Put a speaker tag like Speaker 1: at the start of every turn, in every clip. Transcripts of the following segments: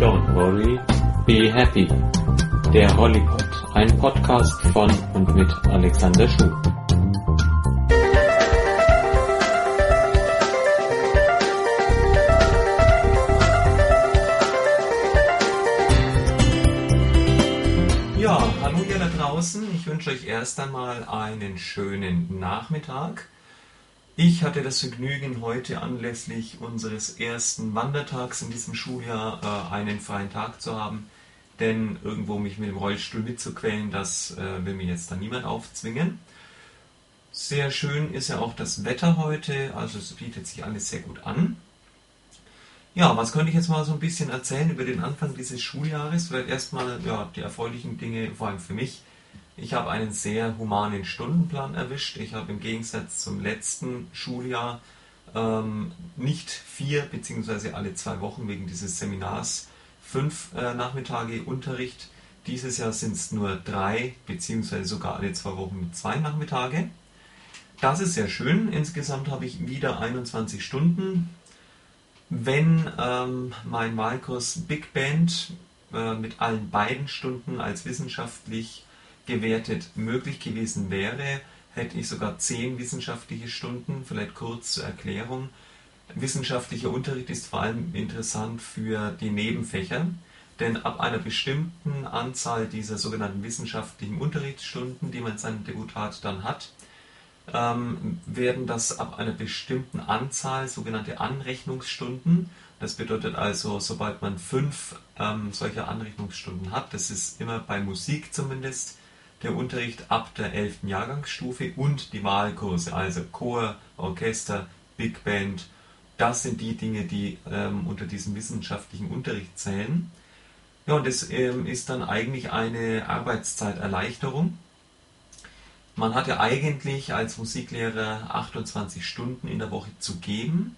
Speaker 1: Don't worry, be happy. Der Hollypod, ein Podcast von und mit Alexander Schuh.
Speaker 2: Ja, hallo ihr da draußen. Ich wünsche euch erst einmal einen schönen Nachmittag. Ich hatte das Vergnügen, heute anlässlich unseres ersten Wandertags in diesem Schuljahr äh, einen freien Tag zu haben. Denn irgendwo mich mit dem Rollstuhl mitzuquälen, das äh, will mir jetzt dann niemand aufzwingen. Sehr schön ist ja auch das Wetter heute, also es bietet sich alles sehr gut an. Ja, was könnte ich jetzt mal so ein bisschen erzählen über den Anfang dieses Schuljahres? Vielleicht erstmal ja, die erfreulichen Dinge, vor allem für mich. Ich habe einen sehr humanen Stundenplan erwischt. Ich habe im Gegensatz zum letzten Schuljahr ähm, nicht vier beziehungsweise alle zwei Wochen wegen dieses Seminars fünf äh, Nachmittage Unterricht. Dieses Jahr sind es nur drei beziehungsweise sogar alle zwei Wochen zwei Nachmittage. Das ist sehr schön. Insgesamt habe ich wieder 21 Stunden. Wenn ähm, mein Wahlkurs Big Band äh, mit allen beiden Stunden als wissenschaftlich gewertet möglich gewesen wäre, hätte ich sogar zehn wissenschaftliche Stunden, vielleicht kurz zur Erklärung. Wissenschaftlicher Unterricht ist vor allem interessant für die Nebenfächer, denn ab einer bestimmten Anzahl dieser sogenannten wissenschaftlichen Unterrichtsstunden, die man in seinem Deputat dann hat, ähm, werden das ab einer bestimmten Anzahl sogenannte Anrechnungsstunden. Das bedeutet also, sobald man fünf ähm, solcher Anrechnungsstunden hat, das ist immer bei Musik zumindest, der Unterricht ab der 11. Jahrgangsstufe und die Wahlkurse, also Chor, Orchester, Big Band. Das sind die Dinge, die ähm, unter diesem wissenschaftlichen Unterricht zählen. Ja, und das ähm, ist dann eigentlich eine Arbeitszeiterleichterung. Man hat ja eigentlich als Musiklehrer 28 Stunden in der Woche zu geben.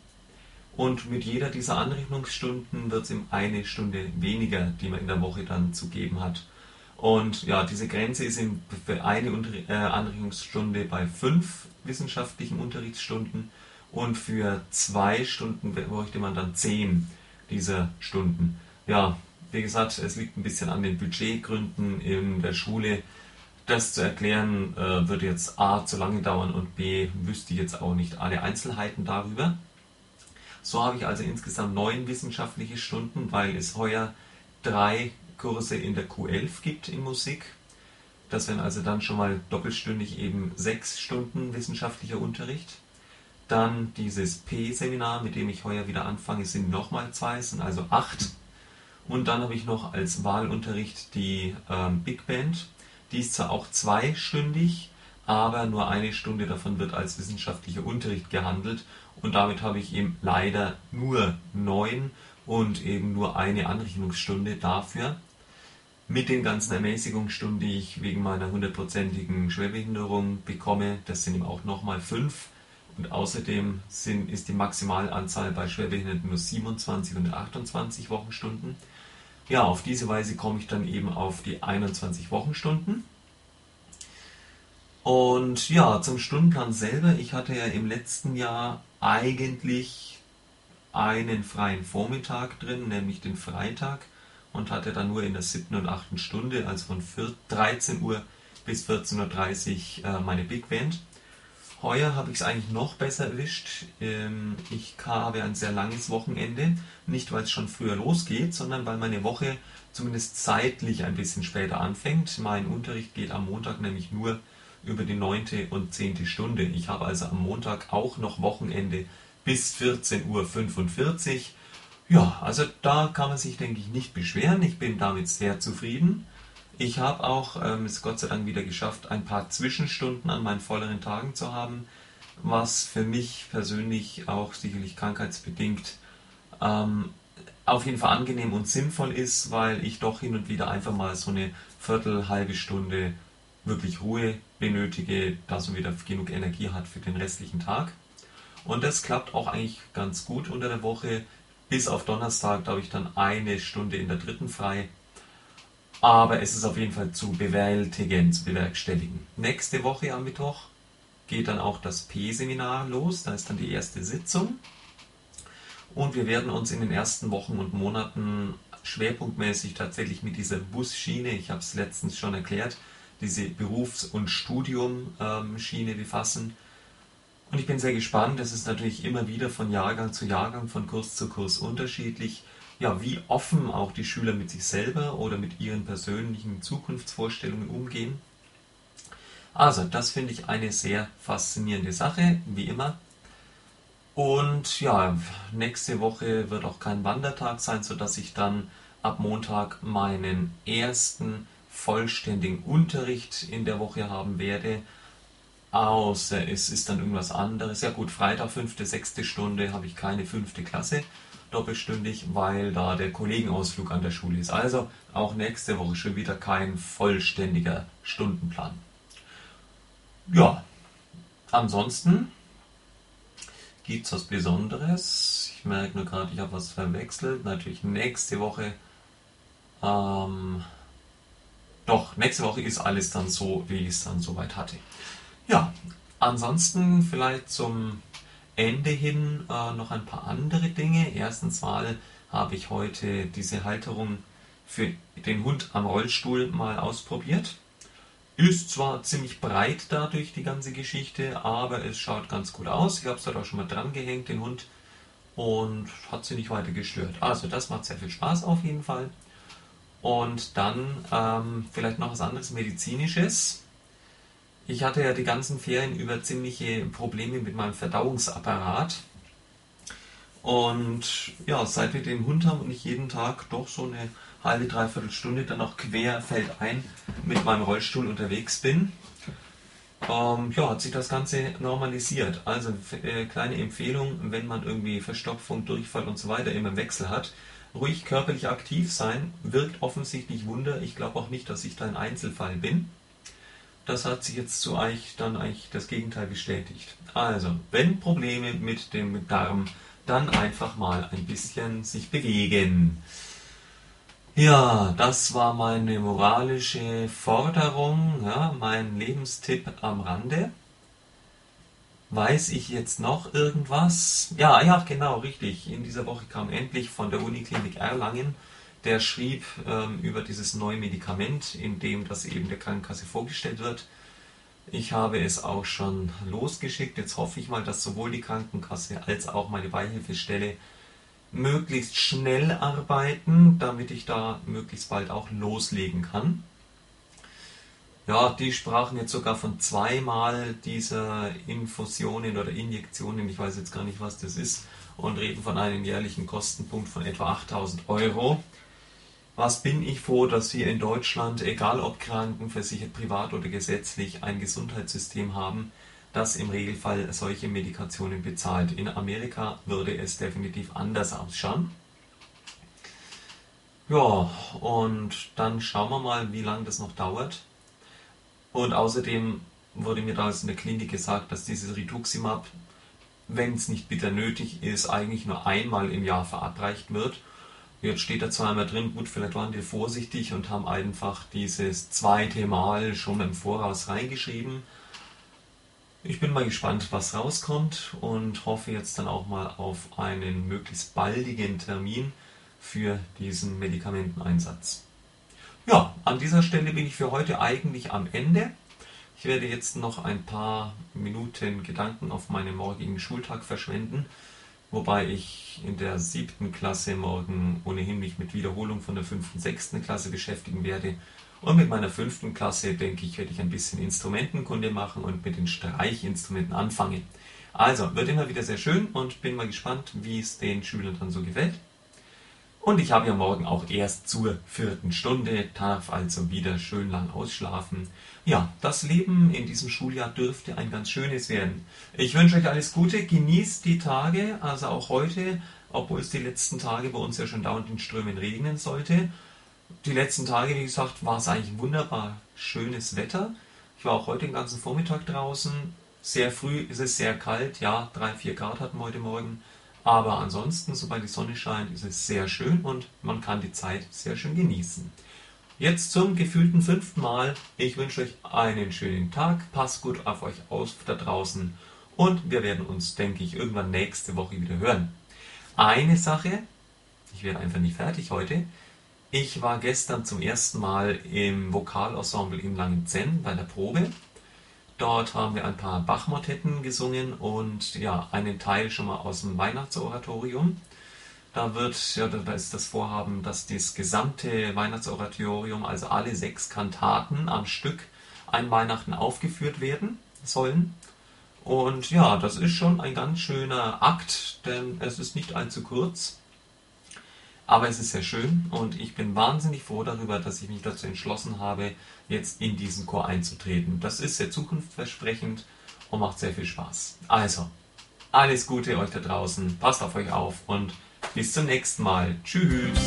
Speaker 2: Und mit jeder dieser Anrechnungsstunden wird es ihm eine Stunde weniger, die man in der Woche dann zu geben hat. Und ja, diese Grenze ist für eine äh, Anregungsstunde bei fünf wissenschaftlichen Unterrichtsstunden und für zwei Stunden bräuchte man dann zehn dieser Stunden. Ja, wie gesagt, es liegt ein bisschen an den Budgetgründen in der Schule. Das zu erklären äh, würde jetzt A zu lange dauern und B wüsste ich jetzt auch nicht alle Einzelheiten darüber. So habe ich also insgesamt neun wissenschaftliche Stunden, weil es heuer drei Kurse in der Q11 gibt in Musik. Das wären also dann schon mal doppelstündig eben sechs Stunden wissenschaftlicher Unterricht. Dann dieses P-Seminar, mit dem ich heuer wieder anfange, sind nochmal zwei, sind also acht. Und dann habe ich noch als Wahlunterricht die ähm, Big Band. Die ist zwar auch zweistündig, aber nur eine Stunde davon wird als wissenschaftlicher Unterricht gehandelt. Und damit habe ich eben leider nur neun und eben nur eine Anrechnungsstunde dafür mit den ganzen Ermäßigungsstunden, die ich wegen meiner hundertprozentigen Schwerbehinderung bekomme, das sind eben auch nochmal fünf. Und außerdem sind, ist die Maximalanzahl bei Schwerbehinderten nur 27 und 28 Wochenstunden. Ja, auf diese Weise komme ich dann eben auf die 21 Wochenstunden. Und ja, zum Stundenplan selber. Ich hatte ja im letzten Jahr eigentlich einen freien Vormittag drin, nämlich den Freitag und hatte dann nur in der siebten und achten Stunde, also von 13 Uhr bis 14.30 Uhr, äh, meine Big Band. Heuer habe ich es eigentlich noch besser erwischt. Ähm, ich habe ein sehr langes Wochenende, nicht weil es schon früher losgeht, sondern weil meine Woche zumindest zeitlich ein bisschen später anfängt. Mein Unterricht geht am Montag nämlich nur über die neunte und zehnte Stunde. Ich habe also am Montag auch noch Wochenende bis 14.45 Uhr ja, also da kann man sich, denke ich, nicht beschweren. Ich bin damit sehr zufrieden. Ich habe auch ähm, es Gott sei Dank wieder geschafft, ein paar Zwischenstunden an meinen volleren Tagen zu haben, was für mich persönlich auch sicherlich krankheitsbedingt ähm, auf jeden Fall angenehm und sinnvoll ist, weil ich doch hin und wieder einfach mal so eine Viertel, halbe Stunde wirklich Ruhe benötige, dass man wieder genug Energie hat für den restlichen Tag. Und das klappt auch eigentlich ganz gut unter der Woche bis auf Donnerstag, habe ich dann eine Stunde in der dritten frei. Aber es ist auf jeden Fall zu bewältigen, zu bewerkstelligen. Nächste Woche am Mittwoch geht dann auch das P-Seminar los. Da ist dann die erste Sitzung. Und wir werden uns in den ersten Wochen und Monaten schwerpunktmäßig tatsächlich mit dieser Busschiene, ich habe es letztens schon erklärt, diese Berufs- und Studium-Schiene befassen. Und ich bin sehr gespannt, das ist natürlich immer wieder von Jahrgang zu Jahrgang, von Kurs zu Kurs unterschiedlich, ja, wie offen auch die Schüler mit sich selber oder mit ihren persönlichen Zukunftsvorstellungen umgehen. Also, das finde ich eine sehr faszinierende Sache, wie immer. Und ja, nächste Woche wird auch kein Wandertag sein, sodass ich dann ab Montag meinen ersten vollständigen Unterricht in der Woche haben werde. Außer es ist dann irgendwas anderes. Ja gut, Freitag, fünfte, sechste Stunde habe ich keine fünfte Klasse doppelstündig, weil da der Kollegenausflug an der Schule ist. Also auch nächste Woche schon wieder kein vollständiger Stundenplan. Ja, ansonsten gibt es was Besonderes. Ich merke nur gerade, ich habe was verwechselt. Natürlich nächste Woche. Ähm, doch, nächste Woche ist alles dann so, wie ich es dann soweit hatte. Ja, ansonsten vielleicht zum Ende hin äh, noch ein paar andere Dinge. Erstens mal habe ich heute diese Halterung für den Hund am Rollstuhl mal ausprobiert. Ist zwar ziemlich breit dadurch die ganze Geschichte, aber es schaut ganz gut aus. Ich habe es dort auch schon mal dran gehängt, den Hund, und hat sie nicht weiter gestört. Also das macht sehr viel Spaß auf jeden Fall. Und dann ähm, vielleicht noch was anderes Medizinisches. Ich hatte ja die ganzen Ferien über ziemliche Probleme mit meinem Verdauungsapparat. Und ja, seit wir den Hund haben und ich jeden Tag doch so eine halbe, dreiviertel Stunde dann auch quer ein mit meinem Rollstuhl unterwegs bin, ähm, ja, hat sich das Ganze normalisiert. Also äh, kleine Empfehlung, wenn man irgendwie Verstopfung, Durchfall und so weiter immer im Wechsel hat, ruhig körperlich aktiv sein, wirkt offensichtlich Wunder. Ich glaube auch nicht, dass ich da ein Einzelfall bin. Das hat sich jetzt zu euch dann eigentlich das Gegenteil bestätigt. Also, wenn Probleme mit dem Darm, dann einfach mal ein bisschen sich bewegen. Ja, das war meine moralische Forderung, ja, mein Lebenstipp am Rande. Weiß ich jetzt noch irgendwas? Ja, ja, genau, richtig. In dieser Woche kam endlich von der Uniklinik Erlangen, der schrieb ähm, über dieses neue Medikament, in dem das eben der Krankenkasse vorgestellt wird. Ich habe es auch schon losgeschickt. Jetzt hoffe ich mal, dass sowohl die Krankenkasse als auch meine Beihilfestelle möglichst schnell arbeiten, damit ich da möglichst bald auch loslegen kann. Ja, die sprachen jetzt sogar von zweimal dieser Infusionen oder Injektionen, ich weiß jetzt gar nicht, was das ist, und reden von einem jährlichen Kostenpunkt von etwa 8000 Euro. Was bin ich froh, dass wir in Deutschland, egal ob krankenversichert, privat oder gesetzlich, ein Gesundheitssystem haben, das im Regelfall solche Medikationen bezahlt. In Amerika würde es definitiv anders ausschauen. Ja, und dann schauen wir mal, wie lange das noch dauert. Und außerdem wurde mir da in der Klinik gesagt, dass dieses Rituximab, wenn es nicht bitter nötig ist, eigentlich nur einmal im Jahr verabreicht wird. Jetzt steht da zweimal drin, gut, vielleicht waren die vorsichtig und haben einfach dieses zweite Mal schon im Voraus reingeschrieben. Ich bin mal gespannt, was rauskommt und hoffe jetzt dann auch mal auf einen möglichst baldigen Termin für diesen Medikamenteneinsatz. Ja, an dieser Stelle bin ich für heute eigentlich am Ende. Ich werde jetzt noch ein paar Minuten Gedanken auf meinen morgigen Schultag verschwenden, wobei ich in der siebten Klasse morgen ohnehin mich mit Wiederholung von der fünften, sechsten Klasse beschäftigen werde und mit meiner fünften Klasse, denke ich, werde ich ein bisschen Instrumentenkunde machen und mit den Streichinstrumenten anfangen. Also, wird immer wieder sehr schön und bin mal gespannt, wie es den Schülern dann so gefällt. Und ich habe ja morgen auch erst zur vierten Stunde, darf also wieder schön lang ausschlafen. Ja, das Leben in diesem Schuljahr dürfte ein ganz schönes werden. Ich wünsche euch alles Gute, genießt die Tage, also auch heute, obwohl es die letzten Tage bei uns ja schon dauernd in Strömen regnen sollte die letzten Tage, wie gesagt, war es eigentlich wunderbar schönes Wetter. Ich war auch heute den ganzen Vormittag draußen. Sehr früh ist es sehr kalt, ja, 3, 4 Grad hatten wir heute Morgen. Aber ansonsten, sobald die Sonne scheint, ist es sehr schön und man kann die Zeit sehr schön genießen. Jetzt zum gefühlten fünften Mal. Ich wünsche euch einen schönen Tag. Passt gut auf euch aus da draußen. Und wir werden uns, denke ich, irgendwann nächste Woche wieder hören. Eine Sache, ich werde einfach nicht fertig heute, Ich war gestern zum ersten Mal im Vokalensemble in Langenzenn bei der Probe. Dort haben wir ein paar Bach-Motetten gesungen und ja, einen Teil schon mal aus dem Weihnachtsoratorium. Da wird, ja, da ist das Vorhaben, dass das gesamte Weihnachtsoratorium, also alle sechs Kantaten am Stück, ein Weihnachten aufgeführt werden sollen. Und ja, das ist schon ein ganz schöner Akt, denn es ist nicht allzu kurz. Aber es ist sehr schön und ich bin wahnsinnig froh darüber, dass ich mich dazu entschlossen habe, jetzt in diesen Chor einzutreten. Das ist sehr zukunftsversprechend und macht sehr viel Spaß. Also, alles Gute euch da draußen, passt auf euch auf und bis zum nächsten Mal. Tschüss.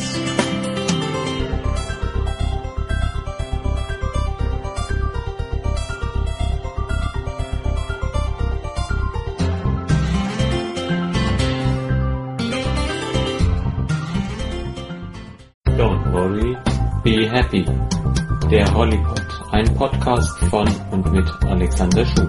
Speaker 1: Happy. Der Hollypod, ein Podcast von und mit Alexander Schuh.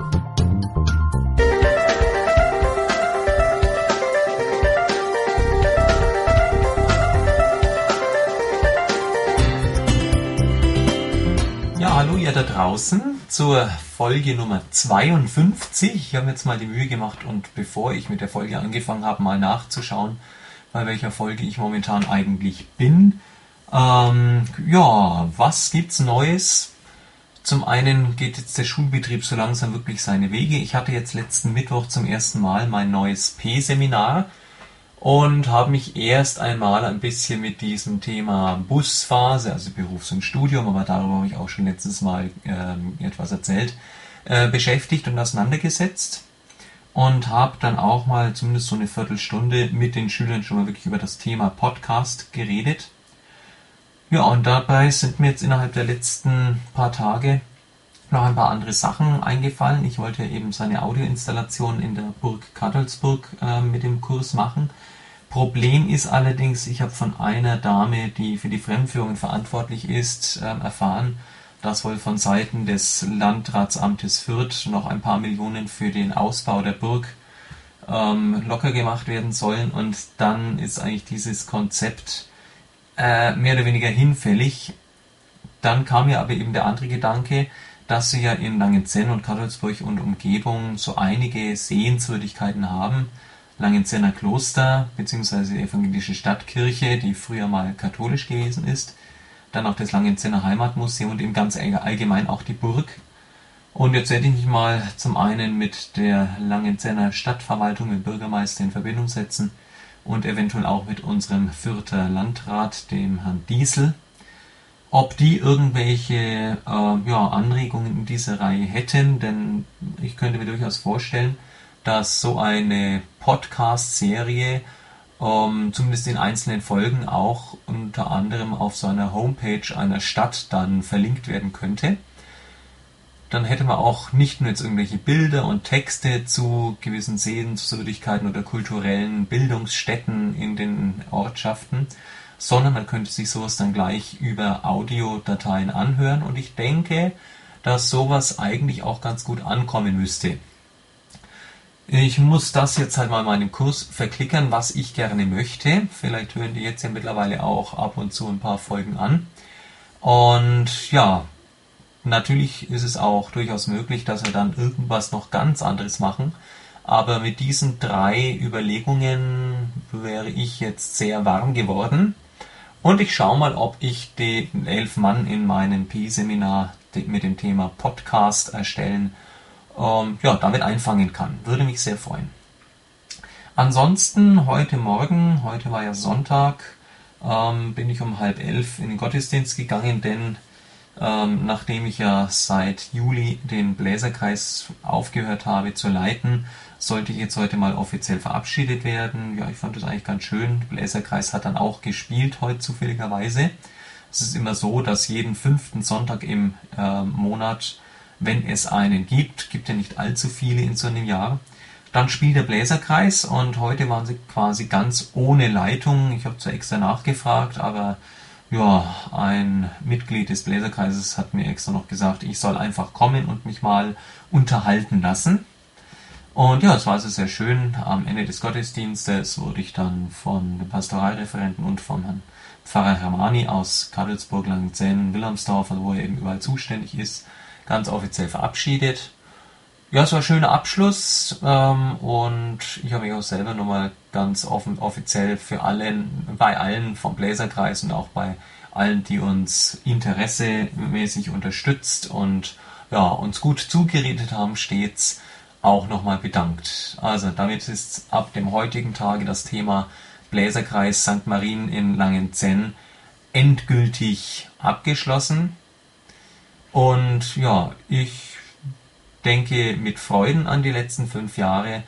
Speaker 2: Ja, hallo ihr da draußen zur Folge Nummer 52. Ich habe jetzt mal die Mühe gemacht und bevor ich mit der Folge angefangen habe, mal nachzuschauen, bei welcher Folge ich momentan eigentlich bin. Ähm, ja, was gibt's Neues? Zum einen geht jetzt der Schulbetrieb so langsam wirklich seine Wege. Ich hatte jetzt letzten Mittwoch zum ersten Mal mein neues P-Seminar und habe mich erst einmal ein bisschen mit diesem Thema Busphase, also Berufs- und Studium, aber darüber habe ich auch schon letztes Mal ähm, etwas erzählt, äh, beschäftigt und auseinandergesetzt und habe dann auch mal zumindest so eine Viertelstunde mit den Schülern schon mal wirklich über das Thema Podcast geredet. Ja, und dabei sind mir jetzt innerhalb der letzten paar Tage noch ein paar andere Sachen eingefallen. Ich wollte eben seine Audioinstallation in der Burg Kattelsburg äh, mit dem Kurs machen. Problem ist allerdings, ich habe von einer Dame, die für die Fremdführung verantwortlich ist, äh, erfahren, dass wohl von Seiten des Landratsamtes Fürth noch ein paar Millionen für den Ausbau der Burg ähm, locker gemacht werden sollen und dann ist eigentlich dieses Konzept äh, mehr oder weniger hinfällig. Dann kam mir aber eben der andere Gedanke, dass sie ja in Langenzenn und Karlsburg und Umgebung so einige Sehenswürdigkeiten haben. Langenzenner Kloster bzw. evangelische Stadtkirche, die früher mal katholisch gewesen ist. Dann auch das Langenzenner Heimatmuseum und eben ganz allgemein auch die Burg. Und jetzt werde ich mich mal zum einen mit der Langenzenner Stadtverwaltung, mit Bürgermeister in Verbindung setzen und eventuell auch mit unserem Fürther Landrat, dem Herrn Diesel, ob die irgendwelche äh, ja, Anregungen in dieser Reihe hätten, denn ich könnte mir durchaus vorstellen, dass so eine Podcast-Serie ähm, zumindest in einzelnen Folgen auch unter anderem auf so einer Homepage einer Stadt dann verlinkt werden könnte. Dann hätte man auch nicht nur jetzt irgendwelche Bilder und Texte zu gewissen Sehenswürdigkeiten oder kulturellen Bildungsstätten in den Ortschaften, sondern man könnte sich sowas dann gleich über Audiodateien anhören und ich denke, dass sowas eigentlich auch ganz gut ankommen müsste. Ich muss das jetzt halt mal in meinem Kurs verklickern, was ich gerne möchte. Vielleicht hören die jetzt ja mittlerweile auch ab und zu ein paar Folgen an. Und ja, natürlich ist es auch durchaus möglich, dass wir dann irgendwas noch ganz anderes machen. Aber mit diesen drei Überlegungen wäre ich jetzt sehr warm geworden. Und ich schaue mal, ob ich den elf Mann in meinem Pi-Seminar mit dem Thema Podcast erstellen ähm, ja, damit einfangen kann. Würde mich sehr freuen. Ansonsten heute Morgen, heute war ja Sonntag, ähm, bin ich um halb elf in den Gottesdienst gegangen, denn ähm, nachdem ich ja seit Juli den Bläserkreis aufgehört habe zu leiten, sollte ich jetzt heute mal offiziell verabschiedet werden. Ja, ich fand das eigentlich ganz schön. Bläserkreis hat dann auch gespielt heute zufälligerweise. Es ist immer so, dass jeden fünften Sonntag im äh, Monat wenn es einen gibt, gibt ja nicht allzu viele in so einem Jahr. Dann spielt der Bläserkreis und heute waren sie quasi ganz ohne Leitung. Ich habe zwar extra nachgefragt, aber ja, ein Mitglied des Bläserkreises hat mir extra noch gesagt, ich soll einfach kommen und mich mal unterhalten lassen. Und ja, es war also sehr schön. Am Ende des Gottesdienstes wurde ich dann von dem Pastoralreferenten und vom Herrn Pfarrer Hermani aus Kadelsburg, Langenzähn, Wilhelmsdorf, also wo er eben überall zuständig ist, ganz offiziell verabschiedet. Ja, es war ein schöner Abschluss ähm, und ich habe mich auch selber nochmal ganz offen offiziell für allen, bei allen vom Bläserkreis und auch bei allen, die uns interessemäßig unterstützt und ja, uns gut zugeredet haben, stets auch nochmal bedankt. Also damit ist ab dem heutigen Tage das Thema Bläserkreis St. Marien in Langenzenn endgültig abgeschlossen. Und ja, ich denke mit Freuden an die letzten fünf Jahre.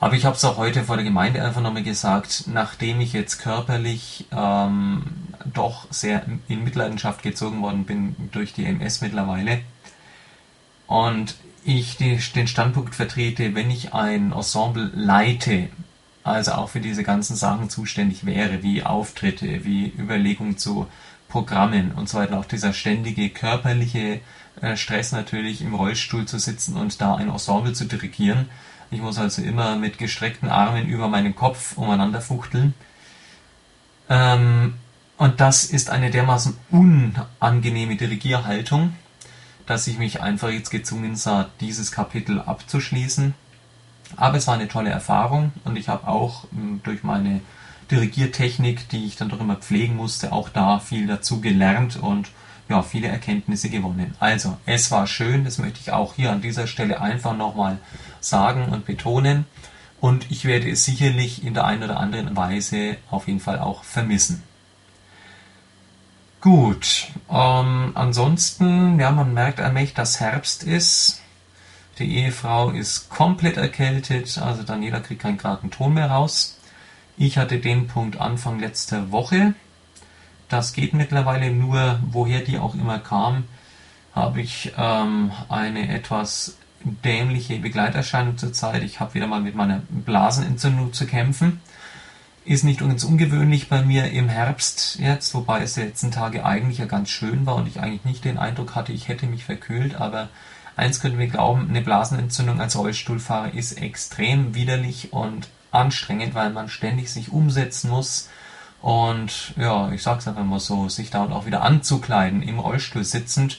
Speaker 2: Aber ich habe es auch heute vor der Gemeinde einfach nochmal gesagt, nachdem ich jetzt körperlich ähm, doch sehr in Mitleidenschaft gezogen worden bin durch die MS mittlerweile und ich die, den Standpunkt vertrete, wenn ich ein Ensemble leite, also auch für diese ganzen Sachen zuständig wäre, wie Auftritte, wie Überlegungen zu Programmen und so weiter, auch dieser ständige körperliche Stress natürlich im Rollstuhl zu sitzen und da ein Ensemble zu dirigieren. Ich muss also immer mit gestreckten Armen über meinen Kopf umeinander fuchteln. Ähm, und das ist eine dermaßen unangenehme Dirigierhaltung, dass ich mich einfach jetzt gezwungen sah, dieses Kapitel abzuschließen. Aber es war eine tolle Erfahrung und ich habe auch ähm, durch meine Dirigiertechnik, die ich dann doch immer pflegen musste, auch da viel dazu gelernt und ja, viele Erkenntnisse gewonnen. Also, es war schön, das möchte ich auch hier an dieser Stelle einfach nochmal sagen und betonen. Und ich werde es sicherlich in der einen oder anderen Weise auf jeden Fall auch vermissen. Gut, ähm, ansonsten, ja, man merkt allmählich, dass Herbst ist. Die Ehefrau ist komplett erkältet, also Daniela kriegt keinen geraden Ton mehr raus. Ich hatte den Punkt Anfang letzter Woche. Das geht mittlerweile nur, woher die auch immer kam, habe ich ähm, eine etwas dämliche Begleiterscheinung zurzeit. Ich habe wieder mal mit meiner Blasenentzündung zu kämpfen. Ist nicht ganz ungewöhnlich bei mir im Herbst jetzt, wobei es die letzten Tage eigentlich ja ganz schön war und ich eigentlich nicht den Eindruck hatte, ich hätte mich verkühlt, aber eins können wir glauben, eine Blasenentzündung als Rollstuhlfahrer ist extrem widerlich und anstrengend, weil man ständig sich umsetzen muss und ja, ich sag's einfach mal so, sich da und auch wieder anzukleiden, im Rollstuhl sitzend,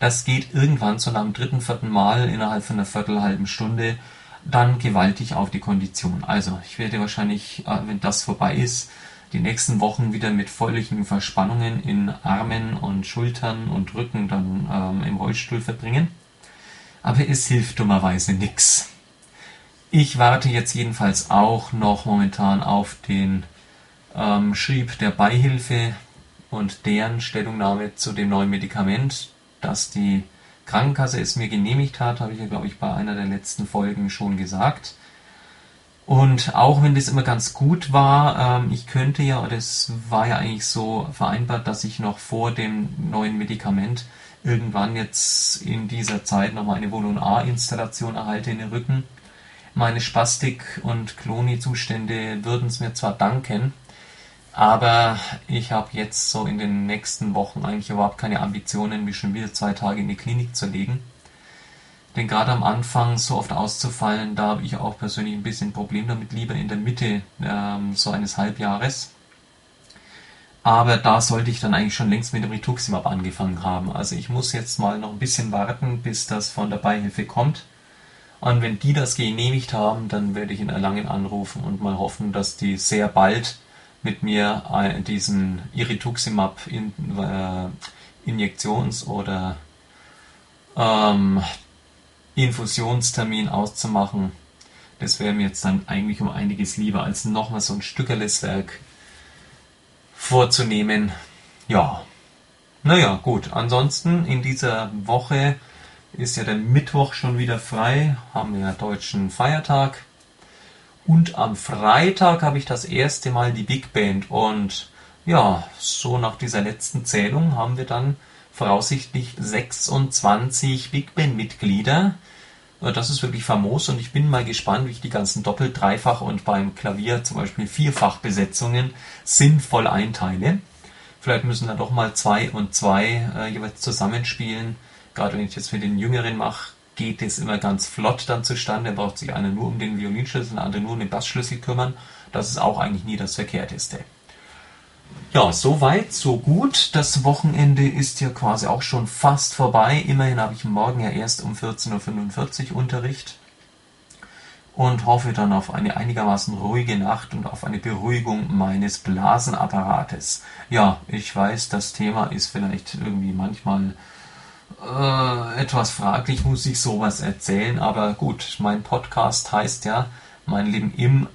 Speaker 2: das geht irgendwann so nach dem dritten, vierten Mal innerhalb von einer viertelhalben Stunde dann gewaltig auf die Kondition. Also ich werde wahrscheinlich, äh, wenn das vorbei ist, die nächsten Wochen wieder mit völligen Verspannungen in Armen und Schultern und Rücken dann ähm, im Rollstuhl verbringen. Aber es hilft dummerweise nichts. Ich warte jetzt jedenfalls auch noch momentan auf den ähm, Schrieb der Beihilfe und deren Stellungnahme zu dem neuen Medikament, das die Krankenkasse es mir genehmigt hat, habe ich ja, glaube ich, bei einer der letzten Folgen schon gesagt. Und auch wenn das immer ganz gut war, ähm, ich könnte ja, es war ja eigentlich so vereinbart, dass ich noch vor dem neuen Medikament irgendwann jetzt in dieser Zeit nochmal eine Volon A-Installation erhalte in den Rücken. Meine Spastik- und Kloni-Zustände würden es mir zwar danken, aber ich habe jetzt so in den nächsten Wochen eigentlich überhaupt keine Ambitionen, mich schon wieder zwei Tage in die Klinik zu legen. Denn gerade am Anfang so oft auszufallen, da habe ich auch persönlich ein bisschen Problem damit, lieber in der Mitte ähm, so eines Halbjahres. Aber da sollte ich dann eigentlich schon längst mit dem Rituximab angefangen haben. Also ich muss jetzt mal noch ein bisschen warten, bis das von der Beihilfe kommt. Und wenn die das genehmigt haben, dann werde ich in Erlangen anrufen und mal hoffen, dass die sehr bald mit mir diesen Irituximab in, äh, Injektions- oder ähm, Infusionstermin auszumachen. Das wäre mir jetzt dann eigentlich um einiges lieber, als nochmal so ein Stückerles Werk vorzunehmen. Ja, naja, gut. Ansonsten in dieser Woche ist ja der Mittwoch schon wieder frei, haben wir ja deutschen Feiertag. Und am Freitag habe ich das erste Mal die Big Band. Und ja, so nach dieser letzten Zählung haben wir dann voraussichtlich 26 Big Band-Mitglieder. Äh, das ist wirklich famos und ich bin mal gespannt, wie ich die ganzen Doppel-, Dreifach- und beim Klavier zum Beispiel Vierfach-Besetzungen sinnvoll einteile. Vielleicht müssen da doch mal zwei und zwei äh, jeweils zusammenspielen. Gerade wenn ich das für den Jüngeren mache, geht es immer ganz flott dann zustande. Da braucht sich einer nur um den Violinschlüssel, der andere nur um den Bassschlüssel kümmern. Das ist auch eigentlich nie das Verkehrteste. Ja, so weit, so gut. Das Wochenende ist ja quasi auch schon fast vorbei. Immerhin habe ich morgen ja erst um 14.45 Uhr Unterricht und hoffe dann auf eine einigermaßen ruhige Nacht und auf eine Beruhigung meines Blasenapparates. Ja, ich weiß, das Thema ist vielleicht irgendwie manchmal äh, etwas fraglich, muss ich sowas erzählen, aber gut, mein Podcast heißt ja Mein Leben im,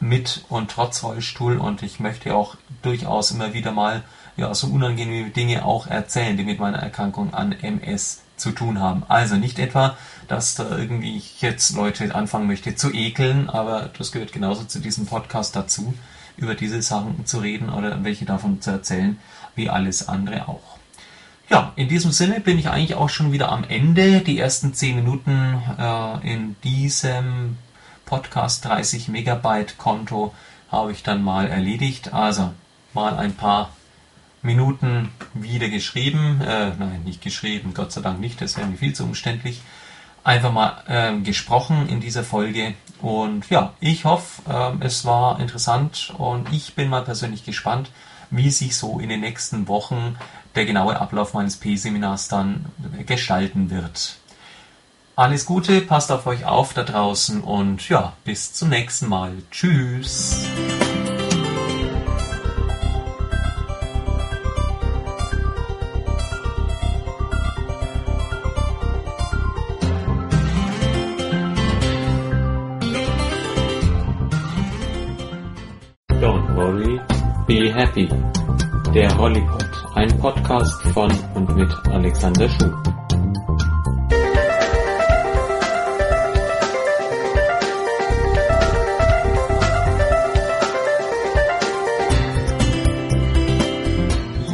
Speaker 2: mit und trotz Rollstuhl und ich möchte auch durchaus immer wieder mal ja, so unangenehme Dinge auch erzählen, die mit meiner Erkrankung an MS zu tun haben. Also nicht etwa, dass da irgendwie ich jetzt Leute anfangen möchte zu ekeln, aber das gehört genauso zu diesem Podcast dazu, über diese Sachen zu reden oder welche davon zu erzählen, wie alles andere auch. Ja, in diesem Sinne bin ich eigentlich auch schon wieder am Ende. Die ersten 10 Minuten äh, in diesem Podcast 30 Megabyte Konto habe ich dann mal erledigt. Also mal ein paar Minuten wieder geschrieben, äh, nein, nicht geschrieben, Gott sei Dank nicht, das wäre mir viel zu umständlich. Einfach mal äh, gesprochen in dieser Folge und ja, ich hoffe, äh, es war interessant und ich bin mal persönlich gespannt, wie sich so in den nächsten Wochen der genaue Ablauf meines P-Seminars dann gestalten wird. Alles Gute, passt auf euch auf da draußen und ja, bis zum nächsten Mal. Tschüss.
Speaker 1: Be Happy, der Hollypod, ein Podcast von und mit Alexander Schuh.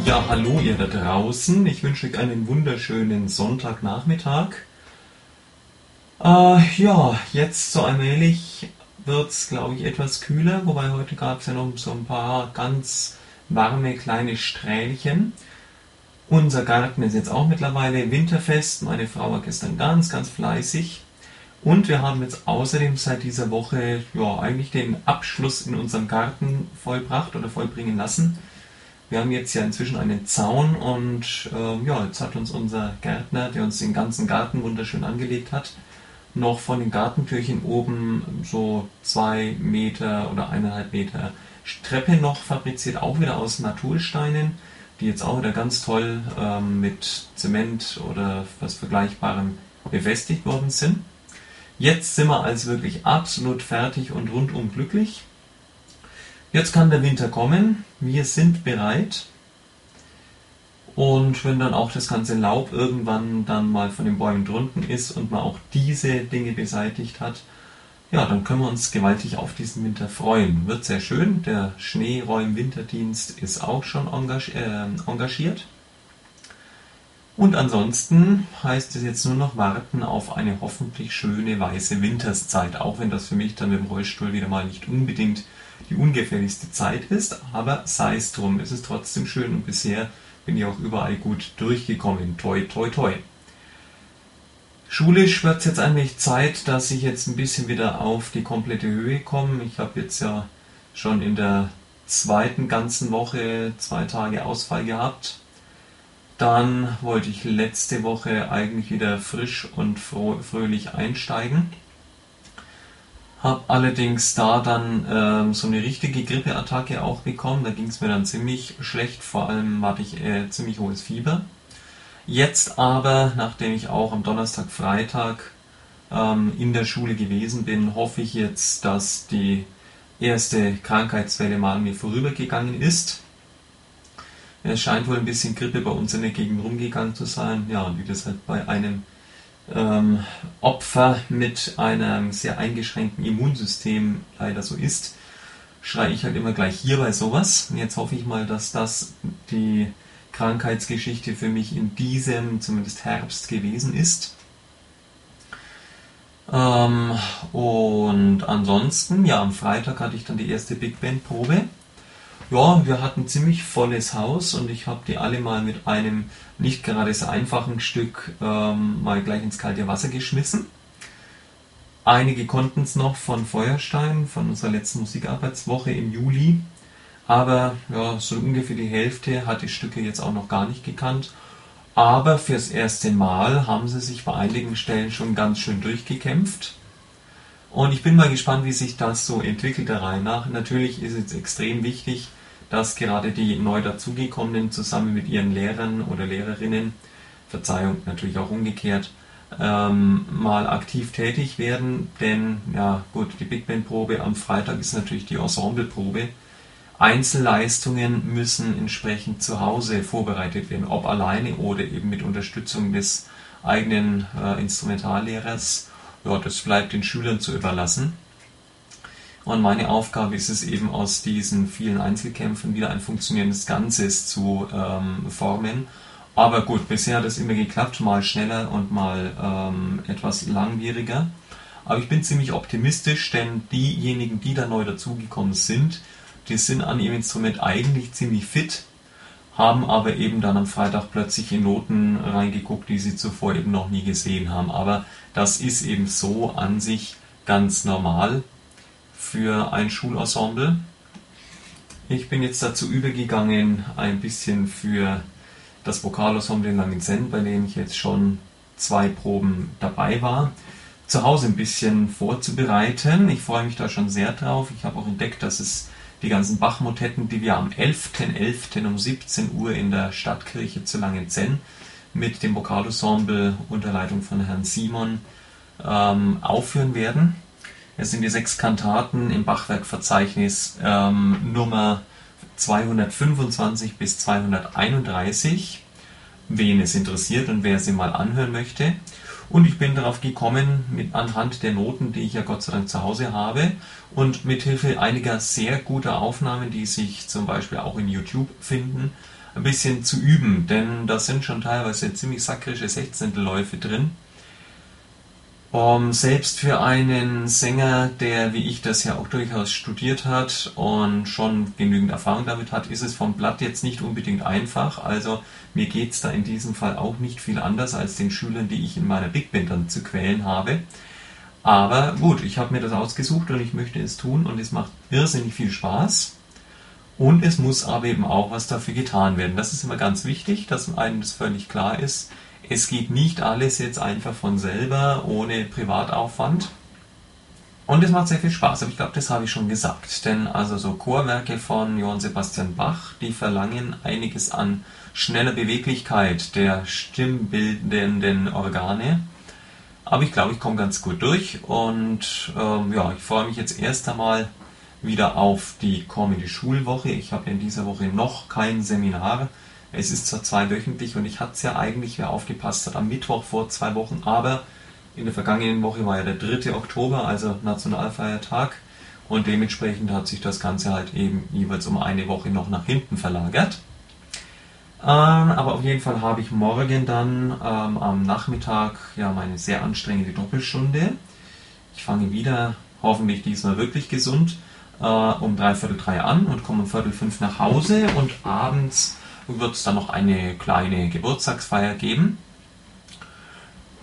Speaker 2: Ja, hallo ihr da draußen. Ich wünsche euch einen wunderschönen Sonntagnachmittag. Äh, ja, jetzt so allmählich wird es, glaube ich, etwas kühler, wobei heute gab es ja noch so ein paar ganz warme kleine Strählchen. Unser Garten ist jetzt auch mittlerweile winterfest. Meine Frau war gestern ganz, ganz fleißig. Und wir haben jetzt außerdem seit dieser Woche ja eigentlich den Abschluss in unserem Garten vollbracht oder vollbringen lassen. Wir haben jetzt ja inzwischen einen Zaun und äh, ja, jetzt hat uns unser Gärtner, der uns den ganzen Garten wunderschön angelegt hat, noch von den Gartentürchen oben so zwei Meter oder eineinhalb Meter Treppe noch fabriziert, auch wieder aus Natursteinen, die jetzt auch wieder ganz toll ähm, mit Zement oder was Vergleichbarem befestigt worden sind. Jetzt sind wir also wirklich absolut fertig und rundum glücklich. Jetzt kann der Winter kommen. Wir sind bereit. Und wenn dann auch das ganze Laub irgendwann dann mal von den Bäumen drunten ist und man auch diese Dinge beseitigt hat, ja, dann können wir uns gewaltig auf diesen Winter freuen. Wird sehr schön. Der Schneeräum-Winterdienst ist auch schon engag äh, engagiert. Und ansonsten heißt es jetzt nur noch warten auf eine hoffentlich schöne weiße Winterszeit, auch wenn das für mich dann mit dem Rollstuhl wieder mal nicht unbedingt die ungefährlichste Zeit ist, aber sei es drum, es ist trotzdem schön und bisher bin ich auch überall gut durchgekommen. Toi, toi, toi. Schulisch wird es jetzt eigentlich Zeit, dass ich jetzt ein bisschen wieder auf die komplette Höhe komme. Ich habe jetzt ja schon in der zweiten ganzen Woche zwei Tage Ausfall gehabt. Dann wollte ich letzte Woche eigentlich wieder frisch und fröhlich einsteigen. Habe allerdings da dann ähm, so eine richtige Grippeattacke auch bekommen. Da ging es mir dann ziemlich schlecht. Vor allem hatte ich äh, ziemlich hohes Fieber. Jetzt aber, nachdem ich auch am Donnerstag, Freitag ähm, in der Schule gewesen bin, hoffe ich jetzt, dass die erste Krankheitswelle mal an mir vorübergegangen ist. Es scheint wohl ein bisschen Grippe bei uns in der Gegend rumgegangen zu sein. Ja, und wie das halt bei einem ähm, Opfer mit einem sehr eingeschränkten Immunsystem leider so ist, schreie ich halt immer gleich hier bei sowas. Und jetzt hoffe ich mal, dass das die Krankheitsgeschichte für mich in diesem, zumindest Herbst gewesen ist. Ähm, und ansonsten, ja, am Freitag hatte ich dann die erste Big Band Probe ja, wir hatten ziemlich volles Haus und ich habe die alle mal mit einem nicht gerade sehr einfachen Stück ähm, mal gleich ins kalte Wasser geschmissen. Einige konnten es noch von Feuerstein, von unserer letzten Musikarbeitswoche im Juli. Aber ja, so ungefähr die Hälfte hat die Stücke jetzt auch noch gar nicht gekannt. Aber fürs erste Mal haben sie sich bei einigen Stellen schon ganz schön durchgekämpft. Und ich bin mal gespannt, wie sich das so entwickelt der Reihe nach. Natürlich ist es extrem wichtig, dass gerade die neu dazugekommenen zusammen mit ihren Lehrern oder Lehrerinnen, Verzeihung natürlich auch umgekehrt, ähm, mal aktiv tätig werden, denn ja gut, die Big Band Probe am Freitag ist natürlich die Ensembleprobe. Einzelleistungen müssen entsprechend zu Hause vorbereitet werden, ob alleine oder eben mit Unterstützung des eigenen äh, Instrumentallehrers. Ja, das bleibt den Schülern zu überlassen. Und meine Aufgabe ist es eben aus diesen vielen Einzelkämpfen wieder ein funktionierendes Ganzes zu ähm, formen aber gut, bisher hat es immer geklappt, mal schneller und mal ähm, etwas langwieriger. Aber ich bin ziemlich optimistisch, denn diejenigen, die da neu dazugekommen sind, die sind an ihrem Instrument eigentlich ziemlich fit, haben aber eben dann am Freitag plötzlich in Noten reingeguckt, die sie zuvor eben noch nie gesehen haben. Aber das ist eben so an sich ganz normal für ein Schulensemble. Ich bin jetzt dazu übergegangen, ein bisschen für das Vokalensemble in Langenzenn, bei dem ich jetzt schon zwei Proben dabei war, zu Hause ein bisschen vorzubereiten. Ich freue mich da schon sehr drauf. Ich habe auch entdeckt, dass es die ganzen Bach-Motetten, die wir am 11.11. .11. um 17 Uhr in der Stadtkirche zu Langenzenn mit dem Vokalensemble unter Leitung von Herrn Simon ähm, aufführen werden. Es sind die sechs Kantaten im Bachwerkverzeichnis ähm, Nummer 225 bis 231, wen es interessiert und wer sie mal anhören möchte. Und ich bin darauf gekommen, mit anhand der Noten, die ich ja Gott sei Dank zu Hause habe und mit Hilfe einiger sehr guter Aufnahmen, die sich zum Beispiel auch in YouTube finden, ein bisschen zu üben, denn da sind schon teilweise ziemlich sakrische Sechzehntelläufe drin um, selbst für einen Sänger, der wie ich das ja auch durchaus studiert hat und schon genügend Erfahrung damit hat, ist es vom Blatt jetzt nicht unbedingt einfach. Also mir geht es da in diesem Fall auch nicht viel anders als den Schülern, die ich in meiner Big Band dann zu quälen habe. Aber gut, ich habe mir das ausgesucht und ich möchte es tun und es macht irrsinnig viel Spaß. Und es muss aber eben auch was dafür getan werden. Das ist immer ganz wichtig, dass einem das völlig klar ist es geht nicht alles jetzt einfach von selber, ohne Privataufwand. Und es macht sehr viel Spaß, aber ich glaube, das habe ich schon gesagt. Denn also so Chorwerke von Johann Sebastian Bach, die verlangen einiges an schneller Beweglichkeit der stimmbildenden Organe. Aber ich glaube, ich komme ganz gut durch und ähm, ja, ich freue mich jetzt erst einmal wieder auf die kommende Schulwoche. Ich habe in dieser Woche noch kein Seminar es ist zwar zweiwöchentlich und ich hatte es ja eigentlich, wer aufgepasst hat, am Mittwoch vor zwei Wochen, aber in der vergangenen Woche war ja der 3. Oktober, also Nationalfeiertag. Und dementsprechend hat sich das Ganze halt eben jeweils um eine Woche noch nach hinten verlagert. Ähm, aber auf jeden Fall habe ich morgen dann ähm, am Nachmittag ja meine sehr anstrengende Doppelstunde. Ich fange wieder, hoffentlich diesmal wirklich gesund, äh, um dreiviertel drei an und komme um viertel fünf nach Hause und abends wird es dann noch eine kleine Geburtstagsfeier geben.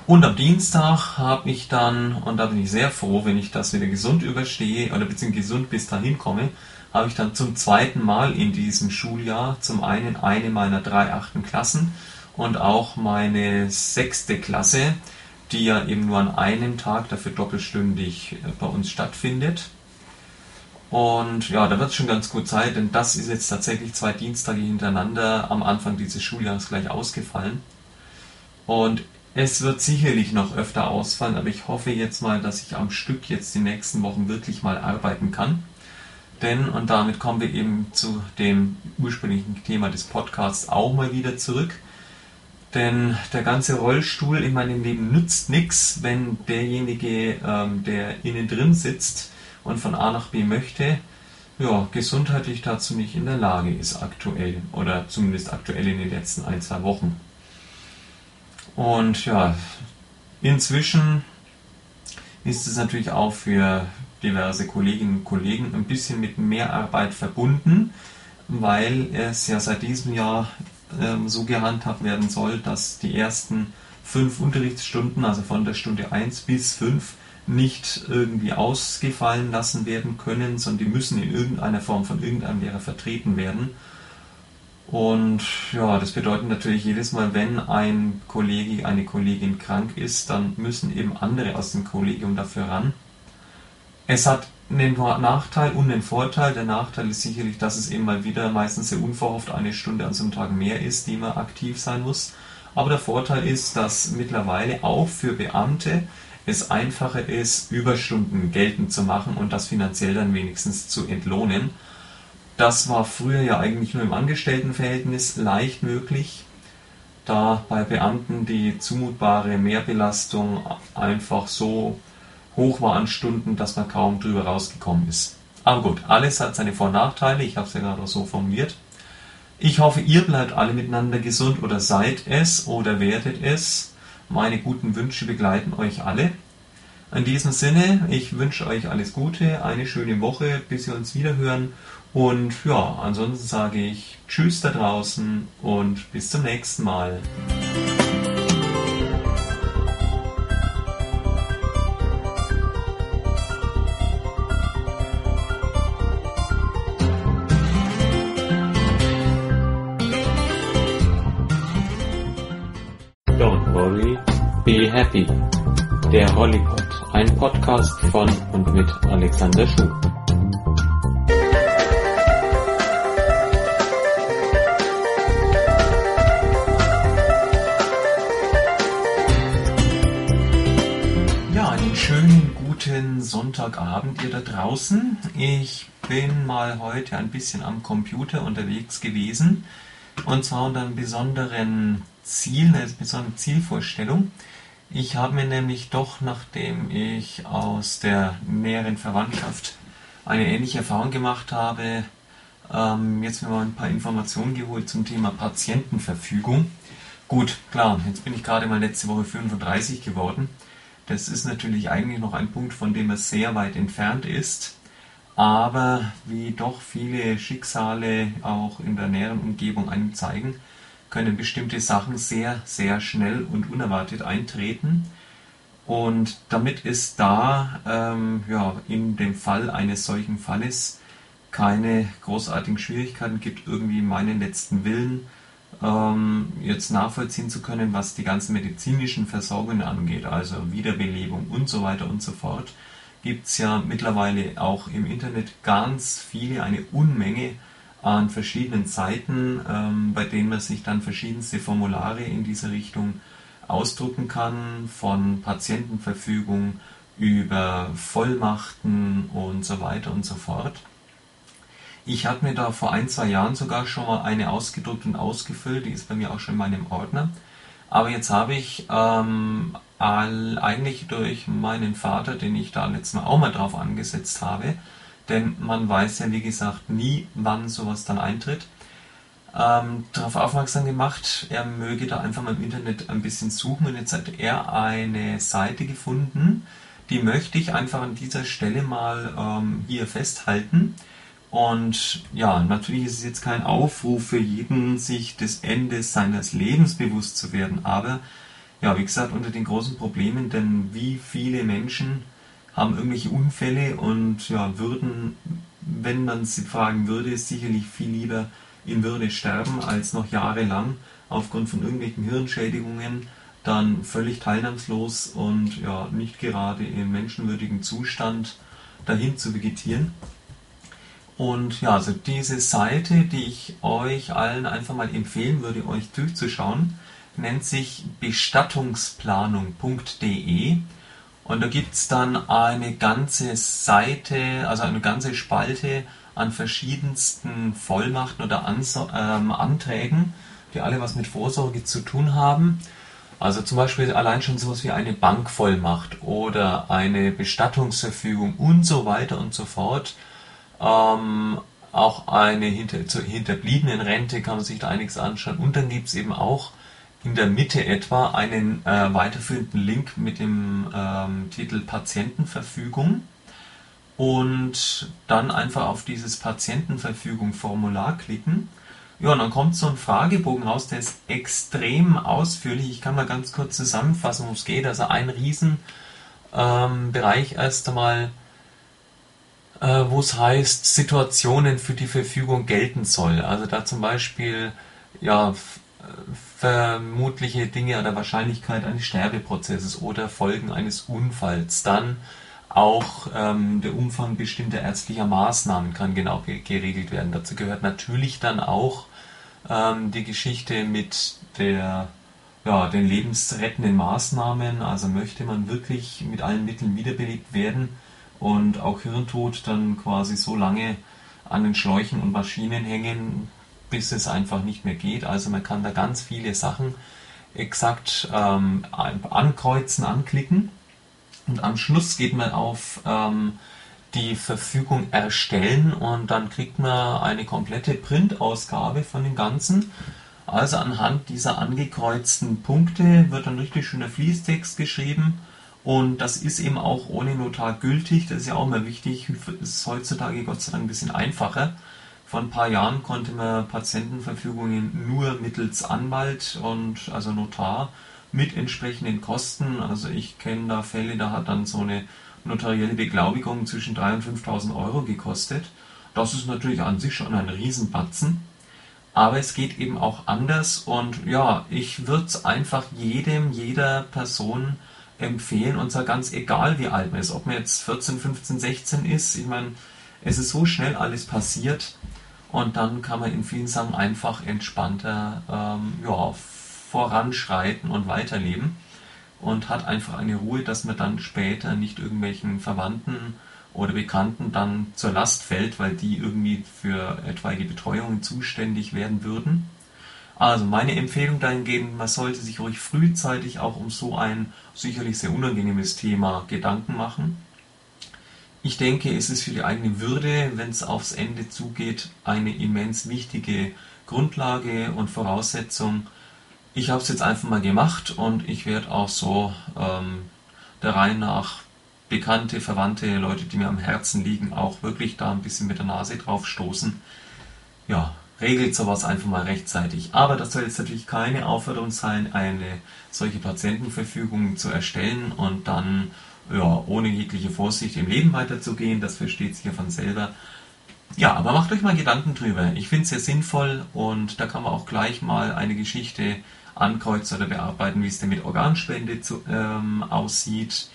Speaker 2: Und am Dienstag habe ich dann, und da bin ich sehr froh, wenn ich das wieder gesund überstehe oder beziehungsweise gesund bis dahin komme, habe ich dann zum zweiten Mal in diesem Schuljahr zum einen eine meiner drei achten Klassen und auch meine sechste Klasse, die ja eben nur an einem Tag dafür doppelstündig äh, bei uns stattfindet. Und ja, da wird es schon ganz gut Zeit, denn das ist jetzt tatsächlich zwei Dienstage hintereinander am Anfang dieses Schuljahres gleich ausgefallen. Und es wird sicherlich noch öfter ausfallen, aber ich hoffe jetzt mal, dass ich am Stück jetzt die nächsten Wochen wirklich mal arbeiten kann. Denn, und damit kommen wir eben zu dem ursprünglichen Thema des Podcasts auch mal wieder zurück. Denn der ganze Rollstuhl in meinem Leben nützt nichts, wenn derjenige, ähm, der innen drin sitzt, und von A nach B möchte, ja, gesundheitlich dazu nicht in der Lage ist aktuell oder zumindest aktuell in den letzten ein, zwei Wochen. Und ja, inzwischen ist es natürlich auch für diverse Kolleginnen und Kollegen ein bisschen mit Mehrarbeit verbunden, weil es ja seit diesem Jahr ähm, so gehandhabt werden soll, dass die ersten fünf Unterrichtsstunden, also von der Stunde 1 bis 5, nicht irgendwie ausgefallen lassen werden können, sondern die müssen in irgendeiner Form von irgendeinem Lehrer vertreten werden. Und ja, das bedeutet natürlich jedes Mal, wenn ein Kollege, eine Kollegin krank ist, dann müssen eben andere aus dem Kollegium dafür ran. Es hat einen Nachteil und einen Vorteil. Der Nachteil ist sicherlich, dass es eben mal wieder meistens sehr unverhofft eine Stunde an so einem Tag mehr ist, die man aktiv sein muss. Aber der Vorteil ist, dass mittlerweile auch für Beamte es einfacher ist, Überstunden geltend zu machen und das finanziell dann wenigstens zu entlohnen. Das war früher ja eigentlich nur im Angestelltenverhältnis leicht möglich, da bei Beamten die zumutbare Mehrbelastung einfach so hoch war an Stunden, dass man kaum drüber rausgekommen ist. Aber gut, alles hat seine Vor- und Nachteile, ich habe es ja gerade so formuliert. Ich hoffe, ihr bleibt alle miteinander gesund oder seid es oder werdet es. Meine guten Wünsche begleiten euch alle. In diesem Sinne, ich wünsche euch alles Gute, eine schöne Woche, bis wir uns wieder hören. Und ja, ansonsten sage ich Tschüss da draußen und bis zum nächsten Mal.
Speaker 1: Happy. Der Hollypod, ein Podcast von und mit Alexander Schuh.
Speaker 2: Ja, einen schönen guten Sonntagabend ihr da draußen. Ich bin mal heute ein bisschen am Computer unterwegs gewesen und zwar unter einem besonderen Ziel, einer besonderen Zielvorstellung. Ich habe mir nämlich doch, nachdem ich aus der näheren Verwandtschaft eine ähnliche Erfahrung gemacht habe, ähm, jetzt mir mal ein paar Informationen geholt zum Thema Patientenverfügung. Gut, klar, jetzt bin ich gerade mal letzte Woche 35 geworden. Das ist natürlich eigentlich noch ein Punkt, von dem er sehr weit entfernt ist. Aber wie doch viele Schicksale auch in der näheren Umgebung einem zeigen, können bestimmte Sachen sehr, sehr schnell und unerwartet eintreten. Und damit es da ähm, ja, in dem Fall eines solchen Falles keine großartigen Schwierigkeiten gibt, irgendwie meinen letzten Willen ähm, jetzt nachvollziehen zu können, was die ganzen medizinischen Versorgungen angeht, also Wiederbelebung und so weiter und so fort, gibt es ja mittlerweile auch im Internet ganz viele, eine Unmenge an verschiedenen Seiten, ähm, bei denen man sich dann verschiedenste Formulare in diese Richtung ausdrucken kann, von Patientenverfügung über Vollmachten und so weiter und so fort. Ich hatte mir da vor ein, zwei Jahren sogar schon mal eine ausgedruckt und ausgefüllt, die ist bei mir auch schon in meinem Ordner. Aber jetzt habe ich ähm, all, eigentlich durch meinen Vater, den ich da letztes Mal auch mal drauf angesetzt habe, denn man weiß ja wie gesagt nie, wann sowas dann eintritt, ähm, darauf aufmerksam gemacht, er möge da einfach mal im Internet ein bisschen suchen und jetzt hat er eine Seite gefunden, die möchte ich einfach an dieser Stelle mal ähm, hier festhalten. Und ja, natürlich ist es jetzt kein Aufruf für jeden, sich des Endes seines Lebens bewusst zu werden, aber ja, wie gesagt, unter den großen Problemen, denn wie viele Menschen haben irgendwelche Unfälle und ja, würden, wenn man sie fragen würde, sicherlich viel lieber in Würde sterben, als noch jahrelang aufgrund von irgendwelchen Hirnschädigungen dann völlig teilnahmslos und ja, nicht gerade im menschenwürdigen Zustand dahin zu vegetieren. Und ja, also diese Seite, die ich euch allen einfach mal empfehlen würde, euch durchzuschauen, nennt sich bestattungsplanung.de und da gibt es dann eine ganze Seite, also eine ganze Spalte an verschiedensten Vollmachten oder Anso ähm, Anträgen, die alle was mit Vorsorge zu tun haben. Also zum Beispiel allein schon sowas wie eine Bankvollmacht oder eine Bestattungsverfügung und so weiter und so fort. Ähm, auch eine hinter, zur hinterbliebenen Rente kann man sich da einiges anschauen. Und dann gibt es eben auch in der Mitte etwa einen äh, weiterführenden Link mit dem ähm, Titel Patientenverfügung und dann einfach auf dieses Patientenverfügung-Formular klicken. Ja, und dann kommt so ein Fragebogen raus, der ist extrem ausführlich. Ich kann mal ganz kurz zusammenfassen, worum es geht. Also ein riesen ähm, erst einmal, äh, wo es heißt, Situationen für die Verfügung gelten soll. Also da zum Beispiel ja, vermutliche Dinge oder Wahrscheinlichkeit eines Sterbeprozesses oder Folgen eines Unfalls. Dann auch ähm, der Umfang bestimmter ärztlicher Maßnahmen kann genau geregelt werden. Dazu gehört natürlich dann auch ähm, die Geschichte mit der, ja, den lebensrettenden Maßnahmen. Also möchte man wirklich mit allen Mitteln wiederbelebt werden und auch Hirntod dann quasi so lange an den Schläuchen und Maschinen hängen, bis es einfach nicht mehr geht. Also man kann da ganz viele Sachen exakt ähm, ankreuzen, anklicken und am Schluss geht man auf ähm, die Verfügung erstellen und dann kriegt man eine komplette Printausgabe von dem Ganzen. Also anhand dieser angekreuzten Punkte wird dann richtig schöner Fließtext geschrieben und das ist eben auch ohne Notar gültig. Das ist ja auch mal wichtig. Das ist heutzutage Gott sei Dank ein bisschen einfacher. Vor ein paar Jahren konnte man Patientenverfügungen nur mittels Anwalt und also Notar mit entsprechenden Kosten. Also ich kenne da Fälle, da hat dann so eine notarielle Beglaubigung zwischen 3.000 und 5.000 Euro gekostet. Das ist natürlich an sich schon ein Riesenbatzen. Aber es geht eben auch anders und ja, ich würde es einfach jedem, jeder Person empfehlen und zwar ganz egal wie alt man ist, ob man jetzt 14, 15, 16 ist. Ich meine, es ist so schnell alles passiert und dann kann man in vielen Sachen einfach entspannter ähm, ja, voranschreiten und weiterleben und hat einfach eine Ruhe, dass man dann später nicht irgendwelchen Verwandten oder Bekannten dann zur Last fällt, weil die irgendwie für etwaige Betreuungen zuständig werden würden. Also meine Empfehlung dahingehend, man sollte sich ruhig frühzeitig auch um so ein sicherlich sehr unangenehmes Thema Gedanken machen. Ich denke, es ist für die eigene Würde, wenn es aufs Ende zugeht, eine immens wichtige Grundlage und Voraussetzung, ich habe es jetzt einfach mal gemacht und ich werde auch so ähm, der Reihe nach bekannte, verwandte Leute, die mir am Herzen liegen, auch wirklich da ein bisschen mit der Nase drauf stoßen. Ja, regelt sowas einfach mal rechtzeitig. Aber das soll jetzt natürlich keine Aufforderung sein, eine solche Patientenverfügung zu erstellen und dann ja, ohne jegliche Vorsicht im Leben weiterzugehen. Das versteht sich ja von selber. Ja, aber macht euch mal Gedanken drüber. Ich finde es sehr sinnvoll und da kann man auch gleich mal eine Geschichte ankreuzen oder bearbeiten, wie es denn mit Organspende zu, ähm, aussieht,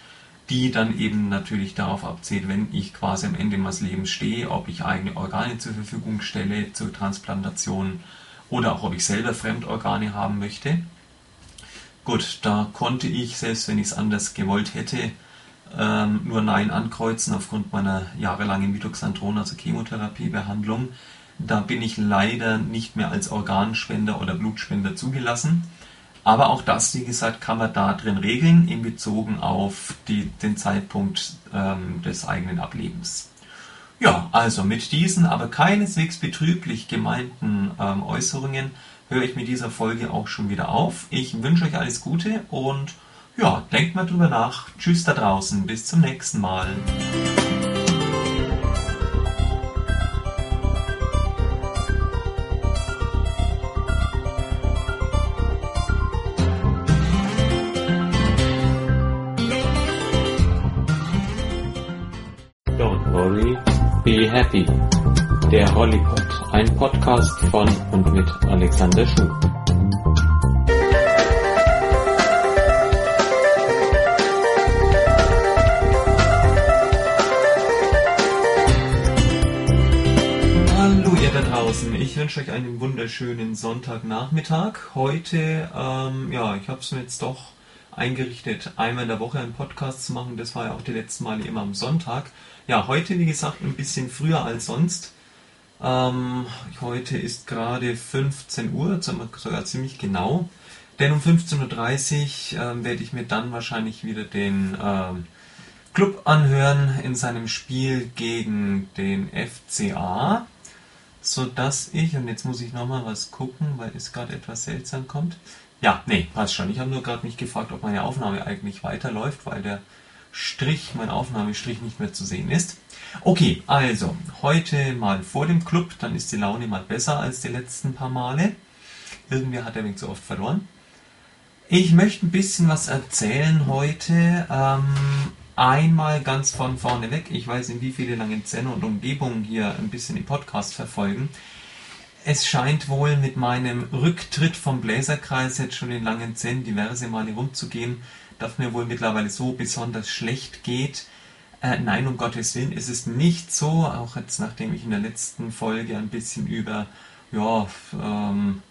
Speaker 2: die dann eben natürlich darauf abzielt, wenn ich quasi am Ende meines Lebens stehe, ob ich eigene Organe zur Verfügung stelle zur Transplantation oder auch ob ich selber Fremdorgane haben möchte. Gut, da konnte ich, selbst wenn ich es anders gewollt hätte, ähm, nur Nein ankreuzen aufgrund meiner jahrelangen Mitoxantron, also Chemotherapiebehandlung. Da bin ich leider nicht mehr als Organspender oder Blutspender zugelassen. Aber auch das, wie gesagt, kann man da drin regeln, in Bezug auf die, den Zeitpunkt ähm, des eigenen Ablebens. Ja, also mit diesen aber keineswegs betrüblich gemeinten ähm, Äußerungen höre ich mit dieser Folge auch schon wieder auf. Ich wünsche euch alles Gute und ja, denkt mal drüber nach. Tschüss da draußen, bis zum nächsten Mal.
Speaker 1: Worry, Be Happy. Der Hollypod, ein Podcast von und mit Alexander Schuh.
Speaker 2: Wünsche euch einen wunderschönen Sonntagnachmittag. Heute, ähm, ja, ich habe es mir jetzt doch eingerichtet, einmal in der Woche einen Podcast zu machen. Das war ja auch die letzten Male immer am Sonntag. Ja, heute, wie gesagt, ein bisschen früher als sonst. Ähm, heute ist gerade 15 Uhr, sogar ziemlich genau. Denn um 15.30 Uhr äh, werde ich mir dann wahrscheinlich wieder den äh, Club anhören in seinem Spiel gegen den FCA. Sodass ich, und jetzt muss ich nochmal was gucken, weil es gerade etwas seltsam kommt. Ja, nee, passt schon. Ich habe nur gerade mich gefragt, ob meine Aufnahme eigentlich weiterläuft, weil der Strich, mein Aufnahmestrich nicht mehr zu sehen ist. Okay, also heute mal vor dem Club, dann ist die Laune mal besser als die letzten paar Male. Irgendwer hat er mich zu oft verloren. Ich möchte ein bisschen was erzählen heute. Ähm, einmal ganz von vorne weg. Ich weiß nicht, wie viele Langenzenne und Umgebungen hier ein bisschen im Podcast verfolgen. Es scheint wohl mit meinem Rücktritt vom Bläserkreis jetzt schon in Langenzenn diverse Male rumzugehen, dass mir wohl mittlerweile so besonders schlecht geht. Äh, nein, um Gottes Willen, es ist nicht so, auch jetzt nachdem ich in der letzten Folge ein bisschen über ja, ähm,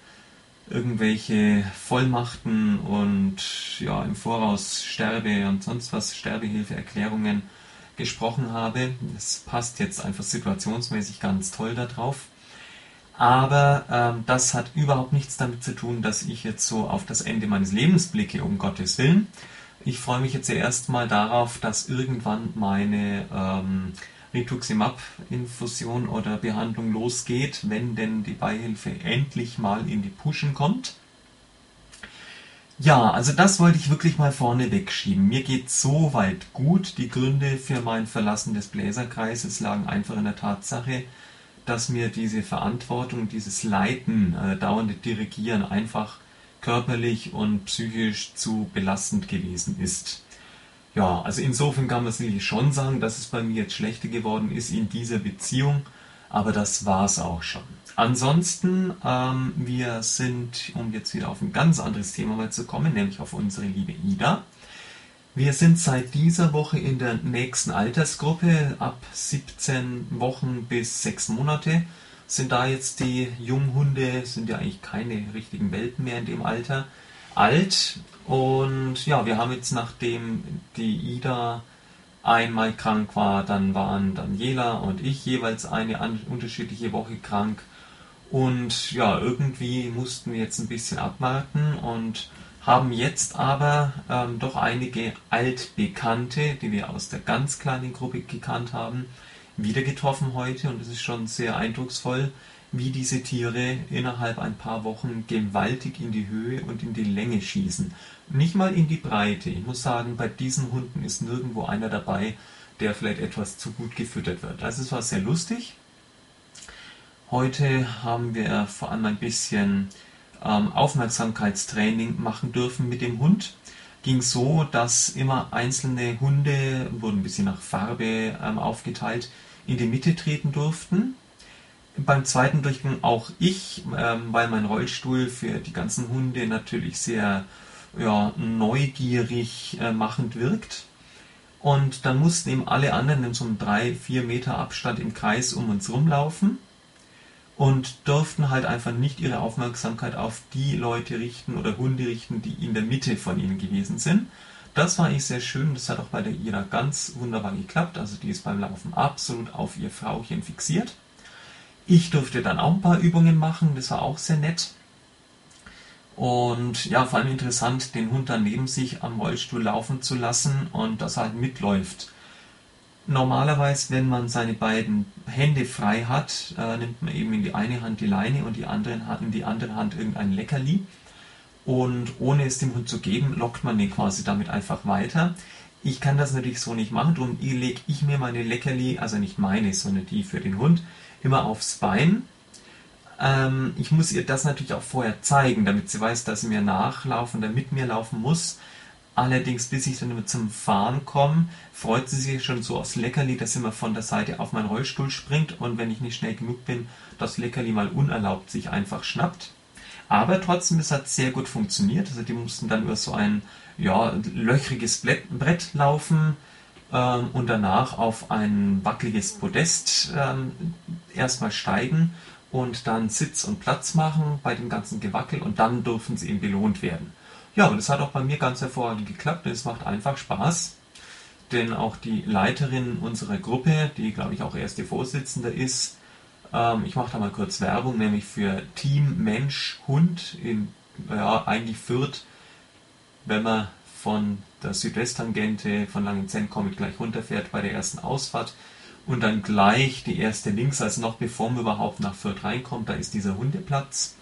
Speaker 2: irgendwelche Vollmachten und ja, im Voraus Sterbe und sonst was, Sterbehilfeerklärungen gesprochen habe. Das passt jetzt einfach situationsmäßig ganz toll darauf. Aber ähm, das hat überhaupt nichts damit zu tun, dass ich jetzt so auf das Ende meines Lebens blicke, um Gottes Willen. Ich freue mich jetzt erstmal darauf, dass irgendwann meine ähm, Rituximab-Infusion oder Behandlung losgeht, wenn denn die Beihilfe endlich mal in die Puschen kommt. Ja, also das wollte ich wirklich mal vorne wegschieben. Mir geht so weit gut. Die Gründe für mein Verlassen des Bläserkreises lagen einfach in der Tatsache, dass mir diese Verantwortung, dieses Leiten, äh, dauernde Dirigieren einfach körperlich und psychisch zu belastend gewesen ist. Ja, also insofern kann man sicherlich schon sagen, dass es bei mir jetzt schlechter geworden ist in dieser Beziehung, aber das war es auch schon. Ansonsten, ähm, wir sind, um jetzt wieder auf ein ganz anderes Thema mal zu kommen, nämlich auf unsere liebe Ida. Wir sind seit dieser Woche in der nächsten Altersgruppe, ab 17 Wochen bis 6 Monate sind da jetzt die Junghunde, sind ja eigentlich keine richtigen Welpen mehr in dem Alter, alt. Und ja, wir haben jetzt, nachdem die Ida einmal krank war, dann waren Daniela und ich jeweils eine unterschiedliche Woche krank. Und ja, irgendwie mussten wir jetzt ein bisschen abwarten und haben jetzt aber ähm, doch einige Altbekannte, die wir aus der ganz kleinen Gruppe gekannt haben, wieder getroffen heute. Und es ist schon sehr eindrucksvoll, wie diese Tiere innerhalb ein paar Wochen gewaltig in die Höhe und in die Länge schießen. Nicht mal in die Breite. Ich muss sagen, bei diesen Hunden ist nirgendwo einer dabei, der vielleicht etwas zu gut gefüttert wird. Also es war sehr lustig. Heute haben wir vor allem ein bisschen ähm, Aufmerksamkeitstraining machen dürfen mit dem Hund. Ging so, dass immer einzelne Hunde, wurden ein bisschen nach Farbe ähm, aufgeteilt, in die Mitte treten durften beim zweiten Durchgang auch ich, ähm, weil mein Rollstuhl für die ganzen Hunde natürlich sehr ja, neugierig äh, machend wirkt. Und dann mussten eben alle anderen in so einem 3-4 Meter Abstand im Kreis um uns rumlaufen und durften halt einfach nicht ihre Aufmerksamkeit auf die Leute richten oder Hunde richten, die in der Mitte von ihnen gewesen sind. Das war eigentlich sehr schön, das hat auch bei der Ira ganz wunderbar geklappt. Also die ist beim Laufen absolut auf ihr Frauchen fixiert. Ich durfte dann auch ein paar Übungen machen, das war auch sehr nett. Und ja, vor allem interessant, den Hund dann neben sich am Rollstuhl laufen zu lassen und dass er halt mitläuft. Normalerweise, wenn man seine beiden Hände frei hat, äh, nimmt man eben in die eine Hand die Leine und die andere in die andere Hand irgendein Leckerli. Und ohne es dem Hund zu geben, lockt man den quasi damit einfach weiter. Ich kann das natürlich so nicht machen, darum lege ich mir meine Leckerli, also nicht meine, sondern die für den Hund, immer aufs Bein. Ähm, ich muss ihr das natürlich auch vorher zeigen, damit sie weiß, dass sie mir nachlaufen oder mit mir laufen muss. Allerdings, bis ich dann immer zum Fahren komme, freut sie sich schon so aufs Leckerli, dass sie immer von der Seite auf meinen Rollstuhl springt und wenn ich nicht schnell genug bin, das Leckerli mal unerlaubt sich einfach schnappt. Aber trotzdem, es hat sehr gut funktioniert. Also die mussten dann über so ein ja, löchriges Brett laufen, ähm, und danach auf ein wackeliges Podest ähm, erstmal steigen und dann Sitz und Platz machen bei dem ganzen Gewackel und dann dürfen sie eben belohnt werden. Ja, und das hat auch bei mir ganz hervorragend geklappt und es macht einfach Spaß, denn auch die Leiterin unserer Gruppe, die glaube ich auch erste Vorsitzende ist, ähm, ich mache da mal kurz Werbung, nämlich für Team Mensch Hund in ja, eigentlich Fürth, wenn man von der Südwesttangente von Langenzenn Comet gleich runterfährt bei der ersten Ausfahrt und dann gleich die erste links, also noch bevor man überhaupt nach Fürth reinkommt, da ist dieser Hundeplatz.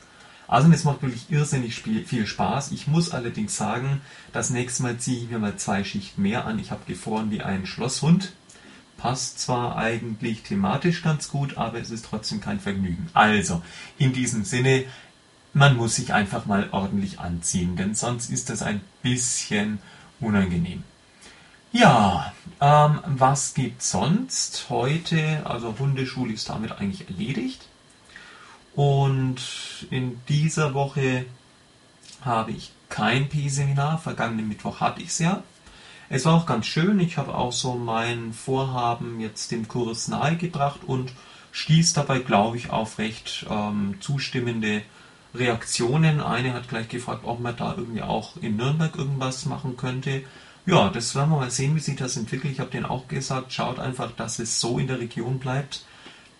Speaker 2: Also es macht wirklich irrsinnig viel Spaß. Ich muss allerdings sagen, das nächste Mal ziehe ich mir mal zwei Schichten mehr an. Ich habe gefroren wie ein Schlosshund. Passt zwar eigentlich thematisch ganz gut, aber es ist trotzdem kein Vergnügen. Also, in diesem Sinne, man muss sich einfach mal ordentlich anziehen, denn sonst ist das ein bisschen unangenehm. Ja, ähm, was gibt sonst heute? Also Hundeschule ist damit eigentlich erledigt. Und in dieser Woche habe ich kein P-Seminar. Vergangenen Mittwoch hatte ich es ja. Es war auch ganz schön. Ich habe auch so mein Vorhaben jetzt dem Kurs nahegebracht und stieß dabei, glaube ich, auf recht ähm, zustimmende Reaktionen. Eine hat gleich gefragt, ob man da irgendwie auch in Nürnberg irgendwas machen könnte. Ja, das werden wir mal sehen, wie sich das entwickelt. Ich habe denen auch gesagt, schaut einfach, dass es so in der Region bleibt,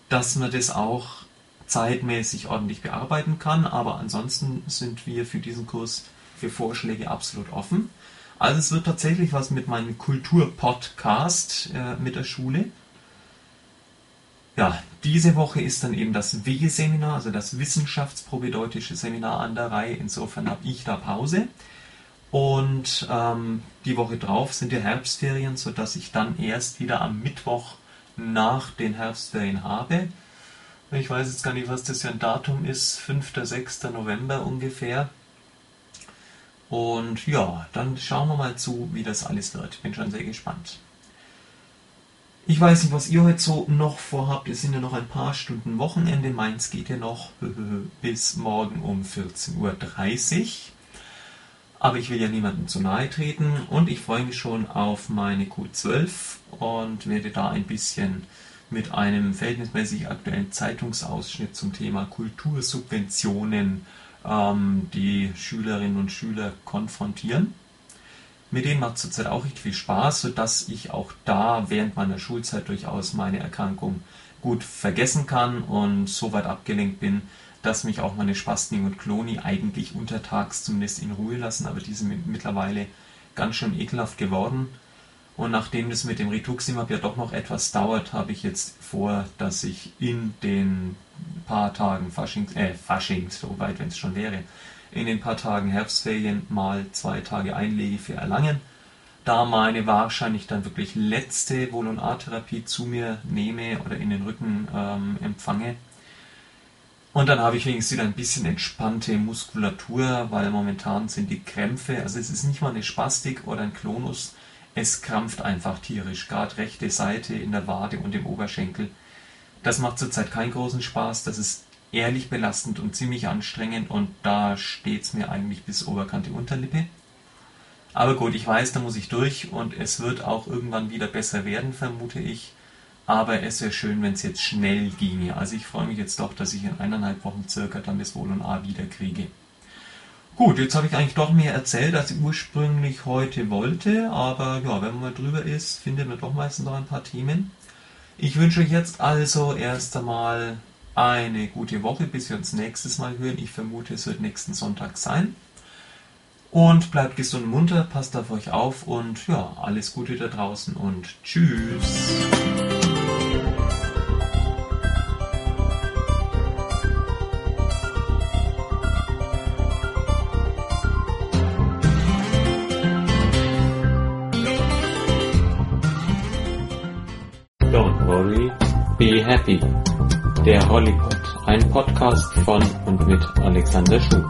Speaker 2: dass man das auch zeitmäßig ordentlich bearbeiten kann. Aber ansonsten sind wir für diesen Kurs für Vorschläge absolut offen. Also es wird tatsächlich was mit meinem Kulturpodcast äh, mit der Schule. Ja, diese Woche ist dann eben das WG-Seminar, also das wissenschaftsprobedeutische Seminar an der Reihe. Insofern habe ich da Pause. Und ähm, die Woche drauf sind die Herbstferien, sodass ich dann erst wieder am Mittwoch nach den Herbstferien habe. Ich weiß jetzt gar nicht, was das für ein Datum ist. 5. 6. November ungefähr. Und ja, dann schauen wir mal zu, wie das alles wird. Bin schon sehr gespannt. Ich weiß nicht, was ihr heute so noch vorhabt. Es sind ja noch ein paar Stunden Wochenende. Meins geht ja noch bis morgen um 14.30 Uhr. Aber ich will ja niemandem zu nahe treten und ich freue mich schon auf meine Q12 und werde da ein bisschen mit einem verhältnismäßig aktuellen Zeitungsausschnitt zum Thema Kultursubventionen ähm, die Schülerinnen und Schüler konfrontieren. Mit denen macht es zurzeit auch richtig viel Spaß, sodass ich auch da während meiner Schulzeit durchaus meine Erkrankung gut vergessen kann und so weit abgelenkt bin, dass mich auch meine Spasting und Kloni eigentlich untertags zumindest in Ruhe lassen, aber die sind mittlerweile ganz schön ekelhaft geworden. Und nachdem das mit dem Rituximab ja doch noch etwas dauert, habe ich jetzt vor, dass ich in den paar Tagen Faschings, äh, Faschings, so weit wenn es schon wäre, in den paar Tagen Herbstferien mal zwei Tage einlege für Erlangen, da meine wahrscheinlich dann wirklich letzte Volonartherapie zu mir nehme oder in den Rücken ähm, empfange. Und dann habe ich wenigstens wieder ein bisschen entspannte Muskulatur, weil momentan sind die Krämpfe, also es ist nicht mal eine Spastik oder ein Klonus, es krampft einfach tierisch, gerade rechte Seite in der Wade und im Oberschenkel. Das macht zurzeit keinen großen Spaß, das ist ehrlich belastend und ziemlich anstrengend und da steht es mir eigentlich bis Oberkante Unterlippe. Aber gut, ich weiß, da muss ich durch und es wird auch irgendwann wieder besser werden, vermute ich. Aber es wäre schön, wenn es jetzt schnell ginge. Also ich freue mich jetzt doch, dass ich in eineinhalb Wochen circa dann das Wohl und A wieder kriege. Gut, jetzt habe ich eigentlich doch mehr erzählt, als ich ursprünglich heute wollte. Aber ja, wenn man mal drüber ist, findet man doch meistens noch ein paar Themen. Ich wünsche euch jetzt also erst einmal eine gute Woche, bis wir uns nächstes Mal hören. Ich vermute, es wird nächsten Sonntag sein. Und bleibt gesund und munter, passt auf euch auf und ja, alles Gute da draußen und tschüss.
Speaker 1: Don't worry, be happy. Der Hollypod, ein Podcast von und mit Alexander Schuh.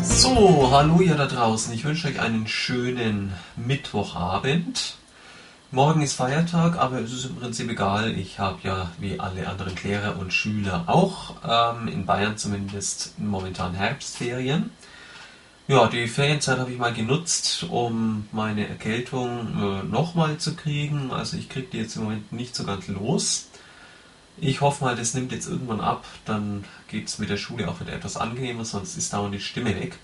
Speaker 2: So, hallo ihr da draußen. Ich wünsche euch einen schönen Mittwochabend. Morgen ist Feiertag, aber es ist im Prinzip egal. Ich habe ja wie alle anderen Lehrer und Schüler auch ähm, in Bayern zumindest momentan Herbstferien. Ja, die Ferienzeit habe ich mal genutzt, um meine Erkältung äh, nochmal zu kriegen. Also ich kriege die jetzt im Moment nicht so ganz los. Ich hoffe mal, das nimmt jetzt irgendwann ab. Dann geht es mit der Schule auch wieder etwas angenehmer, sonst ist dauernd die Stimme weg.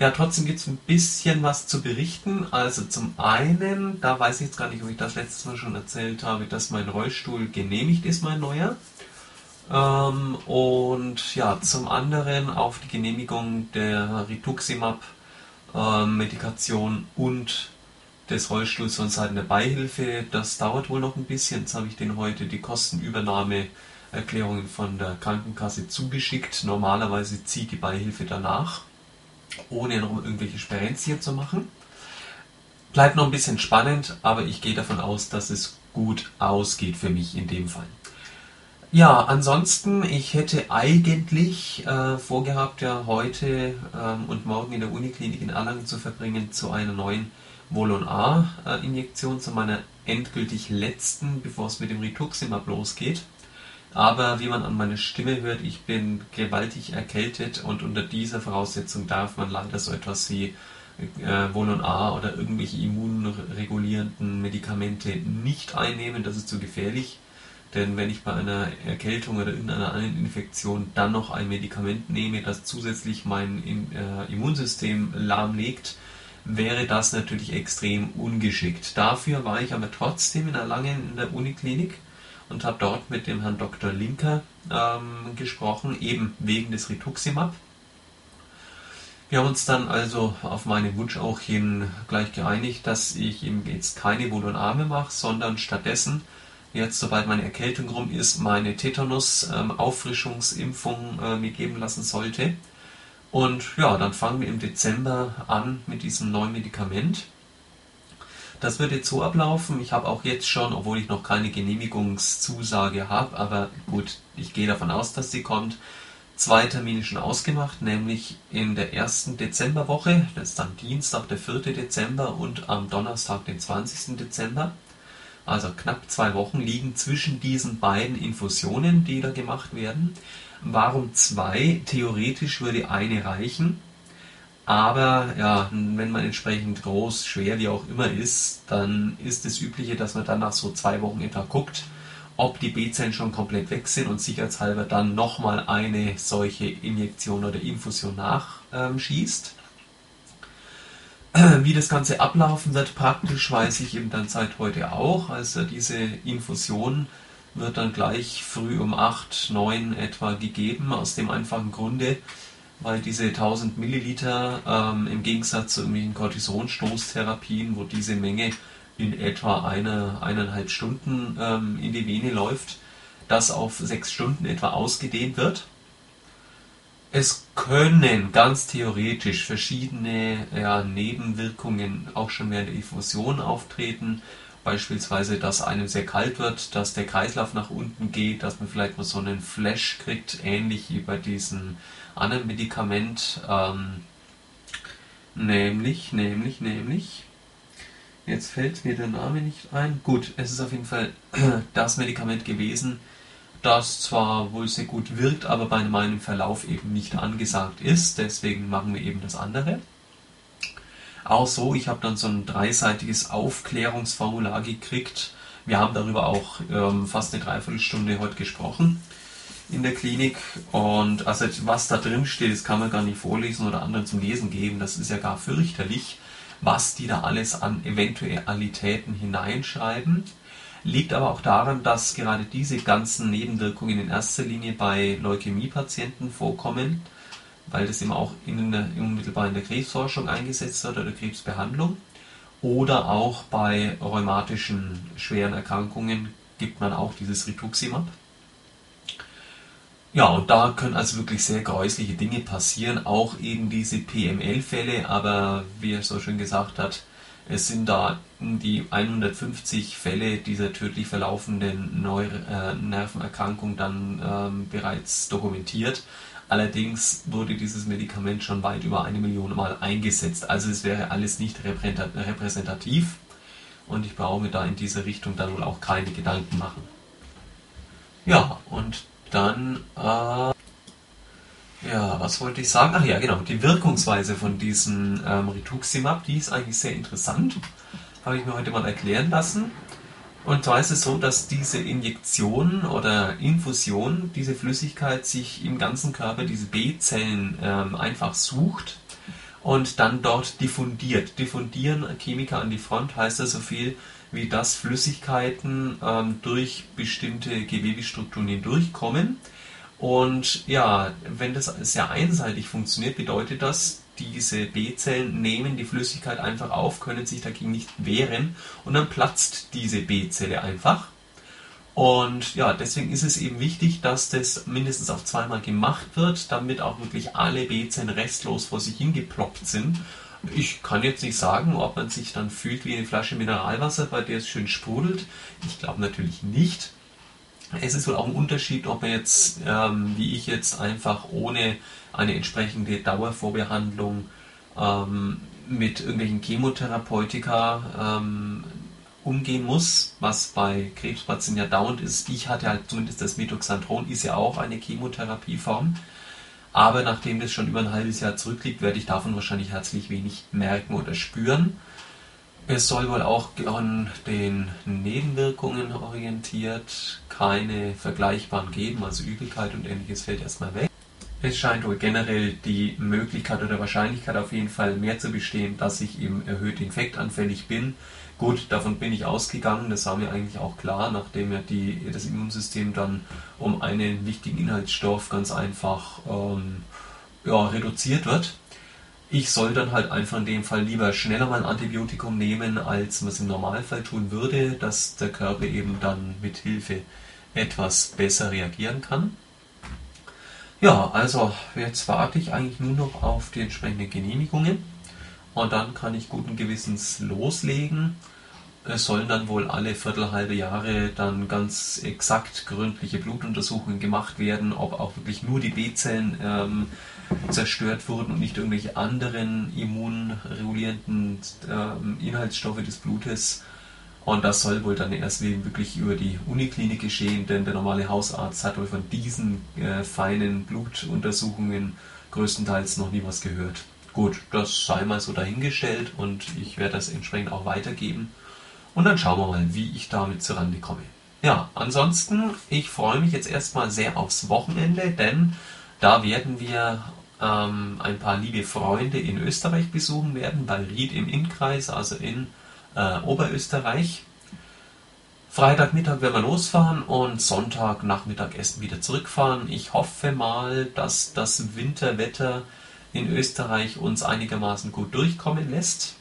Speaker 2: Ja, trotzdem gibt es ein bisschen was zu berichten. Also zum einen, da weiß ich jetzt gar nicht, ob ich das letztes Mal schon erzählt habe, dass mein Rollstuhl genehmigt ist, mein neuer. Ähm, und ja, zum anderen auf die Genehmigung der Rituximab-Medikation ähm, und des Rollstuhls von Seiten der Beihilfe. Das dauert wohl noch ein bisschen. Jetzt habe ich den heute die Kostenübernahmeerklärungen von der Krankenkasse zugeschickt. Normalerweise zieht die Beihilfe danach ohne noch irgendwelche Sperenzien zu machen. Bleibt noch ein bisschen spannend, aber ich gehe davon aus, dass es gut ausgeht für mich in dem Fall. Ja, ansonsten, ich hätte eigentlich äh, vorgehabt, ja heute ähm, und morgen in der Uniklinik in Erlangen zu verbringen zu einer neuen Volon A-Injektion, zu meiner endgültig letzten, bevor es mit dem Rituximab losgeht. Aber wie man an meiner Stimme hört, ich bin gewaltig erkältet und unter dieser Voraussetzung darf man leider so etwas wie äh, A oder irgendwelche immunregulierenden Medikamente nicht einnehmen. Das ist zu gefährlich. Denn wenn ich bei einer Erkältung oder irgendeiner anderen Infektion dann noch ein Medikament nehme, das zusätzlich mein äh, Immunsystem lahmlegt, wäre das natürlich extrem ungeschickt. Dafür war ich aber trotzdem in Erlangen in der Uniklinik und habe dort mit dem Herrn Dr. Linker ähm, gesprochen, eben wegen des Rituximab. Wir haben uns dann also auf meinen Wunsch auch hin gleich geeinigt, dass ich ihm jetzt keine Volonarme mache, sondern stattdessen jetzt, sobald meine Erkältung rum ist, meine Tetanus-Auffrischungsimpfung ähm, äh, mir geben lassen sollte. Und ja, dann fangen wir im Dezember an mit diesem neuen Medikament. Das wird jetzt so ablaufen. Ich habe auch jetzt schon, obwohl ich noch keine Genehmigungszusage habe, aber gut, ich gehe davon aus, dass sie kommt, zwei Termine schon ausgemacht, nämlich in der ersten Dezemberwoche, das ist dann Dienstag, der 4. Dezember und am Donnerstag, den 20. Dezember also knapp zwei Wochen, liegen zwischen diesen beiden Infusionen, die da gemacht werden. Warum zwei? Theoretisch würde eine reichen. Aber ja, wenn man entsprechend groß, schwer, wie auch immer ist, dann ist das Übliche, dass man dann nach so zwei Wochen etwa guckt, ob die B-Zellen schon komplett weg sind und sicherheitshalber dann nochmal eine solche Injektion oder Infusion nachschießt. Wie das Ganze ablaufen wird, praktisch weiß ich eben dann seit heute auch. Also diese Infusion wird dann gleich früh um 8, 9 etwa gegeben, aus dem einfachen Grunde, weil diese 1000 Milliliter ähm, im Gegensatz zu irgendwelchen Cortisonstoßtherapien, wo diese Menge in etwa eine, eineinhalb Stunden ähm, in die Vene läuft, das auf sechs Stunden etwa ausgedehnt wird. Es können ganz theoretisch verschiedene ja, Nebenwirkungen auch schon während der Infusion auftreten. Beispielsweise, dass einem sehr kalt wird, dass der Kreislauf nach unten geht, dass man vielleicht mal so einen Flash kriegt, ähnlich wie bei diesem anderen Medikament. Ähm, nämlich, nämlich, nämlich. Jetzt fällt mir der Name nicht ein. Gut, es ist auf jeden Fall das Medikament gewesen, das zwar wohl sehr gut wirkt, aber bei meinem Verlauf eben nicht angesagt ist. Deswegen machen wir eben das andere. Auch so, ich habe dann so ein dreiseitiges Aufklärungsformular gekriegt. Wir haben darüber auch ähm, fast eine Dreiviertelstunde heute gesprochen in der Klinik. Und also was da drin steht, das kann man gar nicht vorlesen oder anderen zum Lesen geben. Das ist ja gar fürchterlich, was die da alles an Eventualitäten hineinschreiben. Liegt aber auch daran, dass gerade diese ganzen Nebenwirkungen in erster Linie bei Leukämiepatienten vorkommen, weil das immer auch in der, unmittelbar in der Krebsforschung eingesetzt wird oder Krebsbehandlung. Oder auch bei rheumatischen schweren Erkrankungen gibt man auch dieses Rituximab. Ja, und da können also wirklich sehr gräusliche Dinge passieren, auch eben diese PML-Fälle, aber wie er so schön gesagt hat, es sind da die 150 Fälle dieser tödlich verlaufenden Neu äh, Nervenerkrankung dann ähm, bereits dokumentiert. Allerdings wurde dieses Medikament schon weit über eine Million Mal eingesetzt. Also es wäre alles nicht repräsentativ und ich brauche mir da in dieser Richtung dann wohl auch keine Gedanken machen. Ja, und dann äh, ja, was wollte ich sagen? Ach ja, genau, die Wirkungsweise von diesem ähm, Rituximab, die ist eigentlich sehr interessant. Habe ich mir heute mal erklären lassen. Und zwar ist es so, dass diese Injektion oder Infusion, diese Flüssigkeit sich im ganzen Körper, diese B-Zellen ähm, einfach sucht und dann dort diffundiert. Diffundieren, Chemiker an die Front, heißt das so viel wie dass Flüssigkeiten ähm, durch bestimmte Gewebestrukturen hindurchkommen und ja, wenn das sehr einseitig funktioniert, bedeutet das, diese B-Zellen nehmen die Flüssigkeit einfach auf, können sich dagegen nicht wehren und dann platzt diese B-Zelle einfach. Und ja, deswegen ist es eben wichtig, dass das mindestens auf zweimal gemacht wird, damit auch wirklich alle B-Zellen restlos vor sich hingeploppt sind. Ich kann jetzt nicht sagen, ob man sich dann fühlt wie eine Flasche Mineralwasser, bei der es schön sprudelt. Ich glaube natürlich nicht. Es ist wohl auch ein Unterschied, ob er jetzt, ähm, wie ich jetzt, einfach ohne eine entsprechende Dauervorbehandlung ähm, mit irgendwelchen Chemotherapeutika ähm, umgehen muss, was bei Krebspatienten ja dauernd ist. Ich hatte halt zumindest das Metoxantron, ist ja auch eine Chemotherapieform. Aber nachdem das schon über ein halbes Jahr zurückliegt, werde ich davon wahrscheinlich herzlich wenig merken oder spüren. Es soll wohl auch an den Nebenwirkungen orientiert keine vergleichbaren geben, also Übelkeit und ähnliches fällt erstmal weg. Es scheint wohl generell die Möglichkeit oder Wahrscheinlichkeit auf jeden Fall mehr zu bestehen, dass ich eben erhöht infektanfällig bin. Gut, davon bin ich ausgegangen, das war mir eigentlich auch klar, nachdem ja die, das Immunsystem dann um einen wichtigen Inhaltsstoff ganz einfach ähm, ja, reduziert wird. Ich soll dann halt einfach in dem Fall lieber schneller mal ein Antibiotikum nehmen, als man es im Normalfall tun würde, dass der Körper eben dann mit Hilfe etwas besser reagieren kann. Ja, also jetzt warte ich eigentlich nur noch auf die entsprechenden Genehmigungen und dann kann ich guten Gewissens loslegen. Es sollen dann wohl alle viertelhalbe Jahre dann ganz exakt gründliche Blutuntersuchungen gemacht werden, ob auch wirklich nur die B-Zellen ähm, zerstört wurden und nicht irgendwelche anderen immunregulierenden ähm, Inhaltsstoffe des Blutes und das soll wohl dann erst wirklich über die Uniklinik geschehen, denn der normale Hausarzt hat wohl von diesen äh, feinen Blutuntersuchungen größtenteils noch nie was gehört. Gut, das sei mal so dahingestellt und ich werde das entsprechend auch weitergeben. Und dann schauen wir mal, wie ich damit zurande komme. Ja, ansonsten, ich freue mich jetzt erstmal sehr aufs Wochenende, denn da werden wir ähm, ein paar liebe Freunde in Österreich besuchen werden, bei Ried im Innkreis, also in äh, Oberösterreich. Freitagmittag werden wir losfahren und Sonntagnachmittag erst wieder zurückfahren. Ich hoffe mal, dass das Winterwetter in Österreich uns einigermaßen gut durchkommen lässt.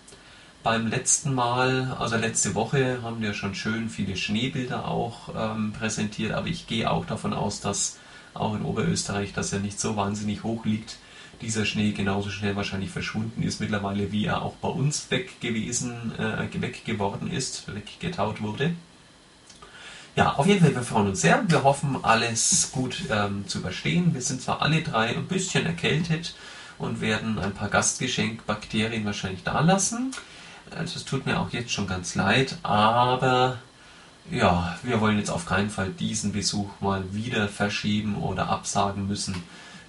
Speaker 2: Beim letzten Mal, also letzte Woche, haben wir schon schön viele Schneebilder auch ähm, präsentiert, aber ich gehe auch davon aus, dass auch in Oberösterreich, das ja nicht so wahnsinnig hoch liegt, dieser Schnee genauso schnell wahrscheinlich verschwunden ist mittlerweile, wie er auch bei uns weg gewesen, äh, weg geworden ist, weggetaut wurde. Ja, auf jeden Fall, wir freuen uns sehr. Wir hoffen, alles gut ähm, zu überstehen. Wir sind zwar alle drei ein bisschen erkältet und werden ein paar Gastgeschenkbakterien wahrscheinlich da lassen. Also es tut mir auch jetzt schon ganz leid, aber ja, wir wollen jetzt auf keinen Fall diesen Besuch mal wieder verschieben oder absagen müssen.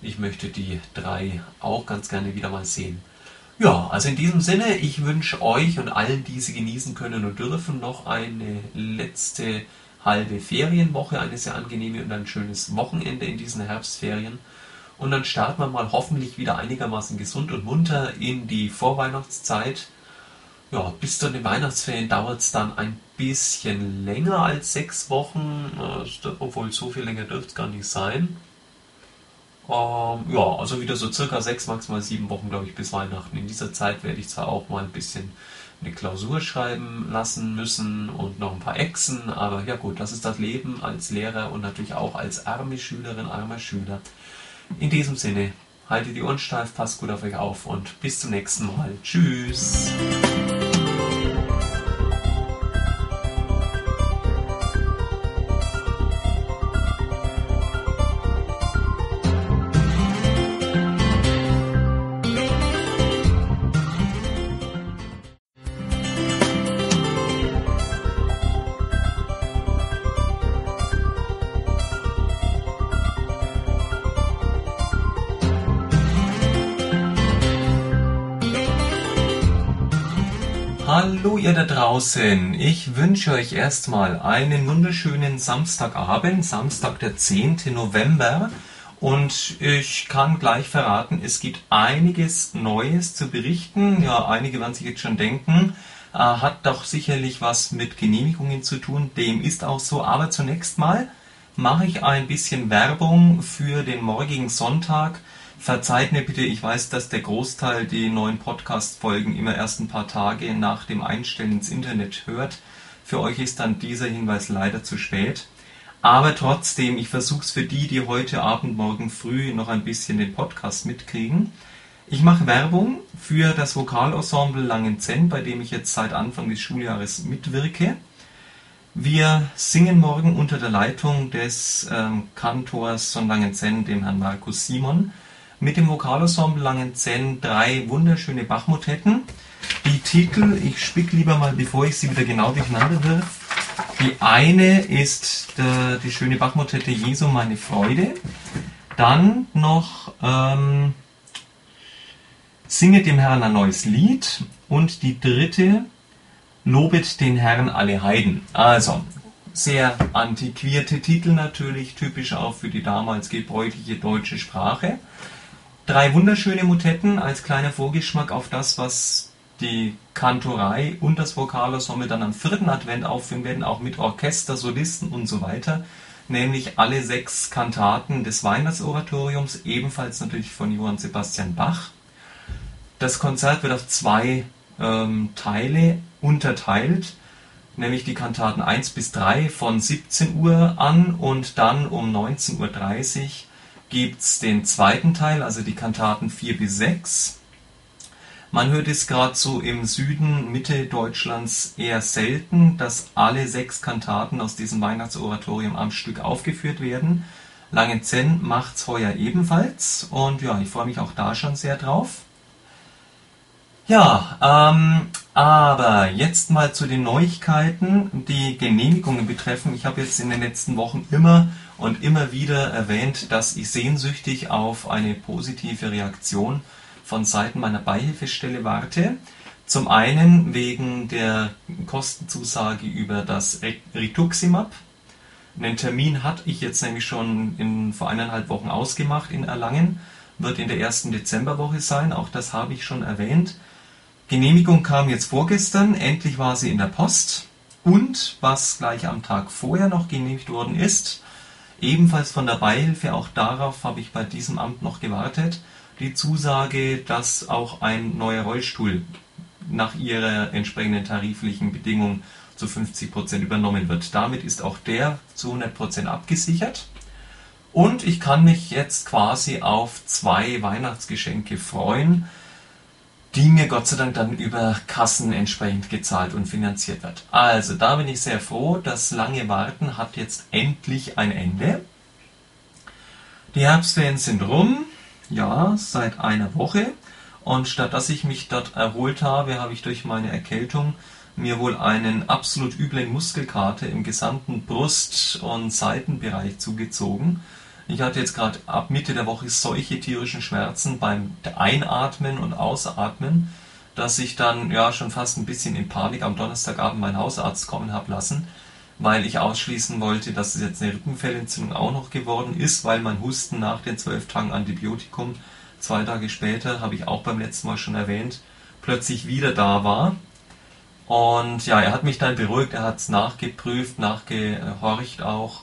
Speaker 2: Ich möchte die drei auch ganz gerne wieder mal sehen. Ja, also in diesem Sinne, ich wünsche euch und allen, die sie genießen können und dürfen, noch eine letzte halbe Ferienwoche, eine sehr angenehme und ein schönes Wochenende in diesen Herbstferien. Und dann starten wir mal hoffentlich wieder einigermaßen gesund und munter in die Vorweihnachtszeit. Ja, bis zu den Weihnachtsferien dauert es dann ein bisschen länger als sechs Wochen, obwohl so viel länger dürfte es gar nicht sein. Ähm, ja, also wieder so circa sechs, maximal sieben Wochen, glaube ich, bis Weihnachten. In dieser Zeit werde ich zwar auch mal ein bisschen eine Klausur schreiben lassen müssen und noch ein paar Echsen, aber ja gut, das ist das Leben als Lehrer und natürlich auch als arme Schülerin, armer Schüler. In diesem Sinne, haltet die Ohren steif, passt gut auf euch auf und bis zum nächsten Mal. Tschüss! Draußen, ich wünsche euch erstmal einen wunderschönen Samstagabend, Samstag der 10. November und ich kann gleich verraten, es gibt einiges Neues zu berichten. Ja, einige werden sich jetzt schon denken, äh, hat doch sicherlich was mit Genehmigungen zu tun, dem ist auch so, aber zunächst mal mache ich ein bisschen Werbung für den morgigen Sonntag, Verzeiht mir bitte, ich weiß, dass der Großteil die neuen Podcast-Folgen immer erst ein paar Tage nach dem Einstellen ins Internet hört. Für euch ist dann dieser Hinweis leider zu spät. Aber trotzdem, ich versuche es für die, die heute Abend, morgen früh noch ein bisschen den Podcast mitkriegen. Ich mache Werbung für das Vokalensemble Langenzenn, bei dem ich jetzt seit Anfang des Schuljahres mitwirke. Wir singen morgen unter der Leitung des ähm, Kantors von Langenzenn, dem Herrn Markus Simon, mit dem Vokalensemble Langenzenn drei wunderschöne Bachmotetten. Die Titel, ich spick lieber mal, bevor ich sie wieder genau durcheinander wirf. Die eine ist der, die schöne Bachmotette Jesu, meine Freude. Dann noch ähm, Singe dem Herrn ein neues Lied. Und die dritte, Lobet den Herrn alle Heiden. Also, sehr antiquierte Titel natürlich, typisch auch für die damals gebräuchliche deutsche Sprache. Drei wunderschöne Motetten als kleiner Vorgeschmack auf das, was die Kantorei und das Vokalensemble dann am vierten Advent aufführen werden, auch mit Orchester, Solisten und so weiter. Nämlich alle sechs Kantaten des Weihnachtsoratoriums, ebenfalls natürlich von Johann Sebastian Bach. Das Konzert wird auf zwei ähm, Teile unterteilt, nämlich die Kantaten 1 bis 3 von 17 Uhr an und dann um 19.30 Uhr gibt es den zweiten Teil, also die Kantaten 4 bis 6. Man hört es gerade so im Süden, Mitte Deutschlands eher selten, dass alle sechs Kantaten aus diesem Weihnachtsoratorium am Stück aufgeführt werden. Langenzenn macht's heuer ebenfalls und ja, ich freue mich auch da schon sehr drauf. Ja, ähm, aber jetzt mal zu den Neuigkeiten, die Genehmigungen betreffen. Ich habe jetzt in den letzten Wochen immer und immer wieder erwähnt, dass ich sehnsüchtig auf eine positive Reaktion von Seiten meiner Beihilfestelle warte. Zum einen wegen der Kostenzusage über das Rituximab. Einen Termin hatte ich jetzt nämlich schon in, vor eineinhalb Wochen ausgemacht in Erlangen. Wird in der ersten Dezemberwoche sein, auch das habe ich schon erwähnt. Genehmigung kam jetzt vorgestern, endlich war sie in der Post. Und was gleich am Tag vorher noch genehmigt worden ist, ebenfalls von der Beihilfe, auch darauf habe ich bei diesem Amt noch gewartet, die Zusage, dass auch ein neuer Rollstuhl nach ihrer entsprechenden tariflichen Bedingung zu 50 Prozent übernommen wird. Damit ist auch der zu 100 Prozent abgesichert. Und ich kann mich jetzt quasi auf zwei Weihnachtsgeschenke freuen die mir Gott sei Dank dann über Kassen entsprechend gezahlt und finanziert wird. Also da bin ich sehr froh, das lange Warten hat jetzt endlich ein Ende. Die Herbstferien sind rum, ja, seit einer Woche. Und statt dass ich mich dort erholt habe, habe ich durch meine Erkältung mir wohl einen absolut üblen Muskelkater im gesamten Brust- und Seitenbereich zugezogen. Ich hatte jetzt gerade ab Mitte der Woche solche tierischen Schmerzen beim Einatmen und Ausatmen, dass ich dann ja schon fast ein bisschen in Panik am Donnerstagabend meinen Hausarzt kommen habe lassen, weil ich ausschließen wollte, dass es jetzt eine Rippenfellentzündung auch noch geworden ist, weil mein Husten nach den zwölf Tagen Antibiotikum zwei Tage später, habe ich auch beim letzten Mal schon erwähnt, plötzlich wieder da war. Und ja, er hat mich dann beruhigt, er hat es nachgeprüft, nachgehorcht auch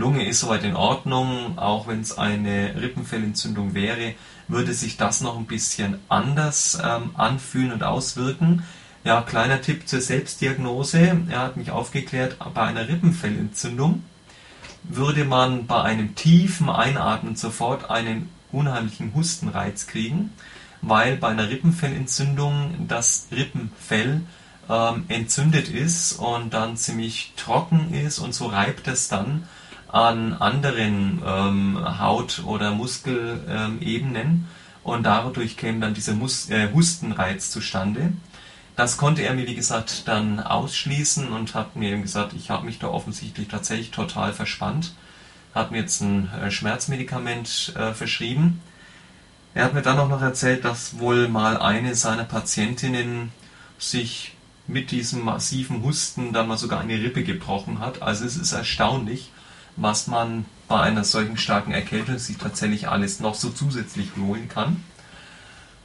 Speaker 2: Lunge ist soweit in Ordnung, auch wenn es eine Rippenfellentzündung wäre, würde sich das noch ein bisschen anders ähm, anfühlen und auswirken. Ja, kleiner Tipp zur Selbstdiagnose. Er hat mich aufgeklärt, bei einer Rippenfellentzündung würde man bei einem tiefen Einatmen sofort einen unheimlichen Hustenreiz kriegen, weil bei einer Rippenfellentzündung das Rippenfell ähm, entzündet ist und dann ziemlich trocken ist und so reibt es dann an anderen ähm, Haut- oder Muskelebenen und dadurch käme dann dieser Mus äh, Hustenreiz zustande. Das konnte er mir, wie gesagt, dann ausschließen und hat mir eben gesagt, ich habe mich da offensichtlich tatsächlich total verspannt. Hat mir jetzt ein äh, Schmerzmedikament äh, verschrieben. Er hat mir dann auch noch erzählt, dass wohl mal eine seiner Patientinnen sich mit diesem massiven Husten dann mal sogar eine Rippe gebrochen hat. Also es ist erstaunlich, was man bei einer solchen starken Erkältung sich tatsächlich alles noch so zusätzlich holen kann.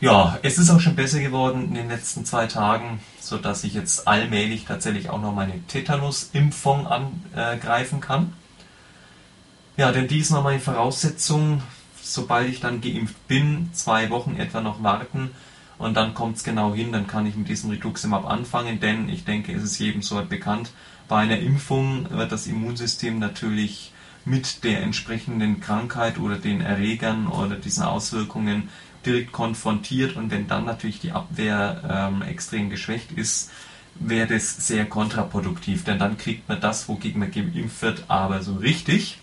Speaker 2: Ja, es ist auch schon besser geworden in den letzten zwei Tagen, so dass ich jetzt allmählich tatsächlich auch noch meine Tetanus-Impfung angreifen kann. Ja, denn die ist noch meine Voraussetzung, sobald ich dann geimpft bin, zwei Wochen etwa noch warten und dann kommt es genau hin, dann kann ich mit diesem Rituximab anfangen, denn ich denke, es ist jedem so bekannt, bei einer Impfung wird das Immunsystem natürlich mit der entsprechenden Krankheit oder den Erregern oder diesen Auswirkungen direkt konfrontiert und wenn dann natürlich die Abwehr ähm, extrem geschwächt ist, wäre das sehr kontraproduktiv, denn dann kriegt man das, wogegen man geimpft wird, aber so richtig.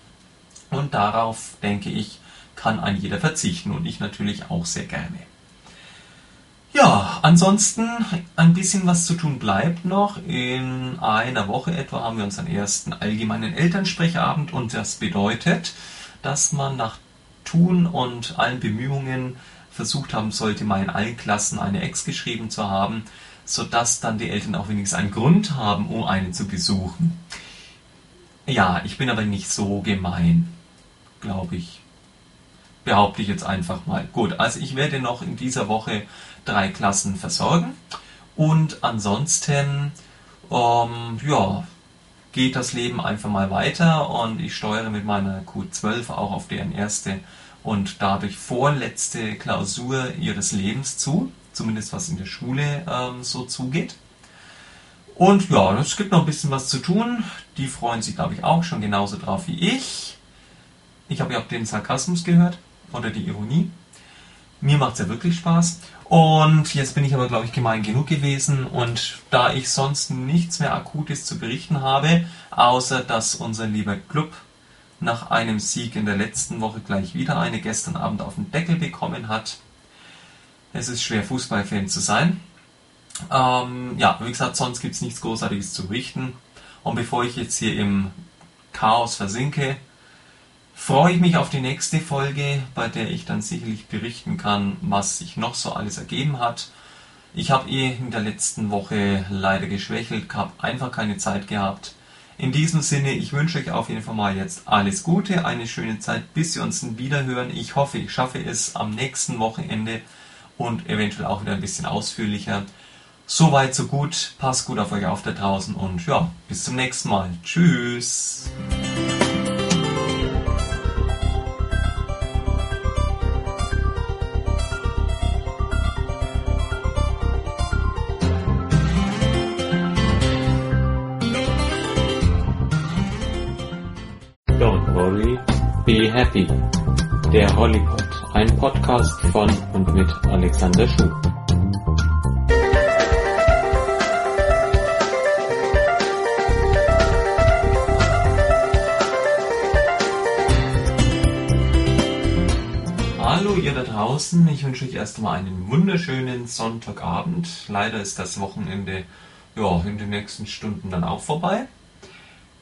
Speaker 2: Und darauf, denke ich, kann ein jeder verzichten und ich natürlich auch sehr gerne. Ja, ansonsten ein bisschen was zu tun bleibt noch. In einer Woche etwa haben wir unseren ersten allgemeinen Elternsprechabend und das bedeutet, dass man nach Tun und allen Bemühungen versucht haben sollte, mal in allen Klassen eine Ex geschrieben zu haben, sodass dann die Eltern auch wenigstens einen Grund haben, um einen zu besuchen. Ja, ich bin aber nicht so gemein, glaube ich. Behaupte ich jetzt einfach mal. Gut, also ich werde noch in dieser Woche drei Klassen versorgen. Und ansonsten, ähm, ja, geht das Leben einfach mal weiter und ich steuere mit meiner Q12 auch auf deren erste und dadurch vorletzte Klausur ihres Lebens zu, zumindest was in der Schule ähm, so zugeht. Und ja, es gibt noch ein bisschen was zu tun. Die freuen sich, glaube ich, auch schon genauso drauf wie ich. Ich habe ja auch den Sarkasmus gehört oder die Ironie. Mir macht es ja wirklich Spaß. Und jetzt bin ich aber, glaube ich, gemein genug gewesen. Und da ich sonst nichts mehr Akutes zu berichten habe, außer dass unser lieber Club nach einem Sieg in der letzten Woche gleich wieder eine gestern Abend auf den Deckel bekommen hat. Es ist schwer, Fußballfan zu sein. Ähm, ja, wie gesagt, sonst gibt es nichts Großartiges zu berichten. Und bevor ich jetzt hier im Chaos versinke, freue ich mich auf die nächste Folge, bei der ich dann sicherlich berichten kann, was sich noch so alles ergeben hat. Ich habe eh in der letzten Woche leider geschwächelt, habe einfach keine Zeit gehabt. In diesem Sinne, ich wünsche euch auf jeden Fall mal jetzt alles Gute, eine schöne Zeit, bis wir uns wieder hören. Ich hoffe, ich schaffe es am nächsten Wochenende und eventuell auch wieder ein bisschen ausführlicher. Soweit, so gut. Passt gut auf euch auf da draußen und ja, bis zum nächsten Mal. Tschüss.
Speaker 1: Happy, der Hollypod, ein Podcast von und mit Alexander Schuh.
Speaker 2: Hallo ihr da draußen, ich wünsche euch erstmal einen wunderschönen Sonntagabend. Leider ist das Wochenende ja, in den nächsten Stunden dann auch vorbei.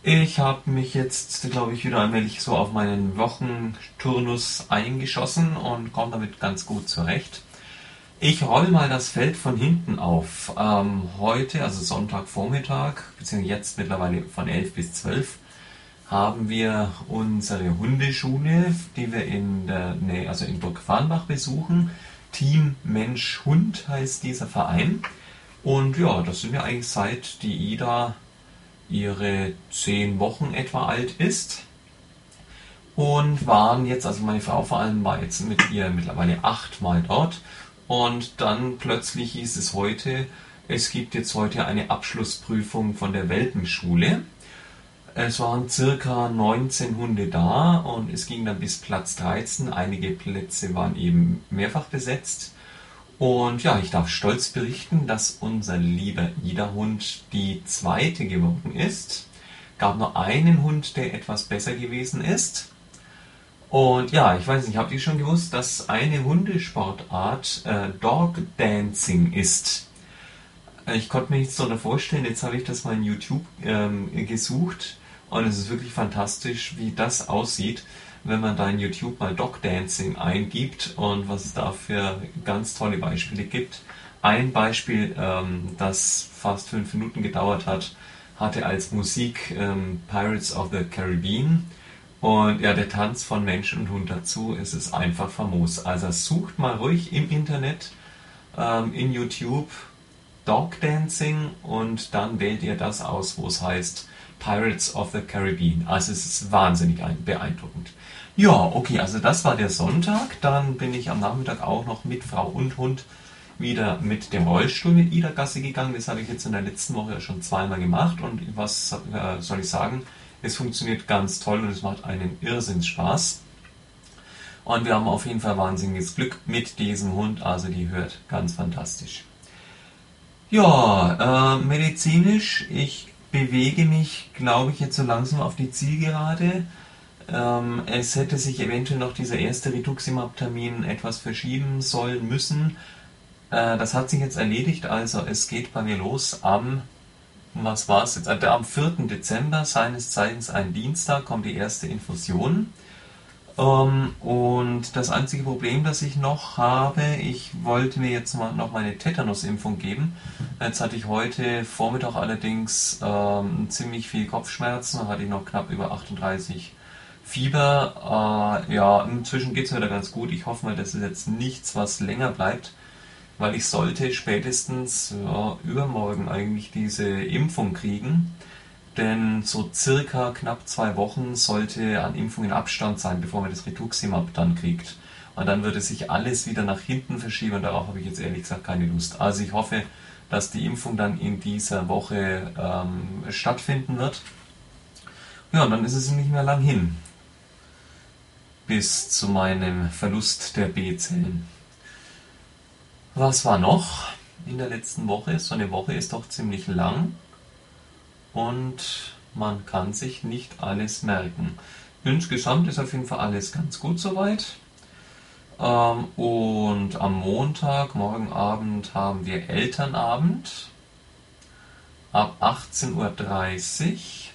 Speaker 2: Ich habe mich jetzt, glaube ich, wieder allmählich so auf meinen Wochenturnus eingeschossen und komme damit ganz gut zurecht. Ich rolle mal das Feld von hinten auf. Ähm, heute, also Sonntagvormittag, beziehungsweise jetzt mittlerweile von 11 bis 12, haben wir unsere Hundeschule, die wir in der Nähe, also in Burg Farnbach besuchen. Team Mensch Hund heißt dieser Verein. Und ja, das sind wir eigentlich seit die Ida ihre zehn Wochen etwa alt ist. Und waren jetzt, also meine Frau vor allem war jetzt mit ihr mittlerweile achtmal dort. Und dann plötzlich hieß es heute, es gibt jetzt heute eine Abschlussprüfung von der Welpenschule. Es waren circa 19 Hunde da und es ging dann bis Platz 13. Einige Plätze waren eben mehrfach besetzt. Und ja, ich darf stolz berichten, dass unser lieber Ida-Hund die zweite geworden ist. Gab nur einen Hund, der etwas besser gewesen ist. Und ja, ich weiß nicht, habt ihr schon gewusst, dass eine Hundesportart äh, Dog Dancing ist? Ich konnte mir nichts darunter vorstellen, jetzt habe ich das mal in YouTube ähm, gesucht und es ist wirklich fantastisch, wie das aussieht wenn man da in YouTube mal Dog Dancing eingibt und was es da für ganz tolle Beispiele gibt. Ein Beispiel, ähm, das fast fünf Minuten gedauert hat, hatte als Musik ähm, Pirates of the Caribbean. Und ja, der Tanz von Mensch und Hund dazu ist es einfach famos. Also sucht mal ruhig im Internet, ähm, in YouTube Dog Dancing und dann wählt ihr das aus, wo es heißt Pirates of the Caribbean. Also es ist wahnsinnig beeindruckend. Ja, okay, also das war der Sonntag. Dann bin ich am Nachmittag auch noch mit Frau und Hund wieder mit dem Rollstuhl mit Ida Gasse gegangen. Das habe ich jetzt in der letzten Woche schon zweimal gemacht und was äh, soll ich sagen? Es funktioniert ganz toll und es macht einen Irrsinnsspaß. Und wir haben auf jeden Fall wahnsinniges Glück mit diesem Hund, also die hört ganz fantastisch. Ja, äh, medizinisch, ich bewege mich, glaube ich, jetzt so langsam auf die Zielgerade. Ähm, es hätte sich eventuell noch dieser erste Rituximab-Termin etwas verschieben sollen müssen. Äh, das hat sich jetzt erledigt, also es geht bei mir los am, was war es jetzt, also am 4. Dezember, seines Zeichens ein Dienstag, kommt die erste Infusion. Ähm, und das einzige Problem, das ich noch habe, ich wollte mir jetzt mal noch meine Tetanus-Impfung geben. Jetzt hatte ich heute Vormittag allerdings ähm, ziemlich viel Kopfschmerzen, hatte ich noch knapp über 38 Fieber. Äh, ja, inzwischen geht es wieder ganz gut. Ich hoffe mal, das ist jetzt nichts, was länger bleibt, weil ich sollte spätestens ja, übermorgen eigentlich diese Impfung kriegen. Denn so circa knapp zwei Wochen sollte an Impfungen Abstand sein, bevor man das Rituximab dann kriegt. Und dann würde sich alles wieder nach hinten verschieben und darauf habe ich jetzt ehrlich gesagt keine Lust. Also ich hoffe, dass die Impfung dann in dieser Woche ähm, stattfinden wird. Ja, und dann ist es nicht mehr lang hin bis zu meinem Verlust der B-Zellen. Was war noch in der letzten Woche? So eine Woche ist doch ziemlich lang und man kann sich nicht alles merken. Insgesamt ist auf jeden Fall alles ganz gut soweit. Ähm, und am Montag, morgen Abend, haben wir Elternabend ab 18.30 Uhr.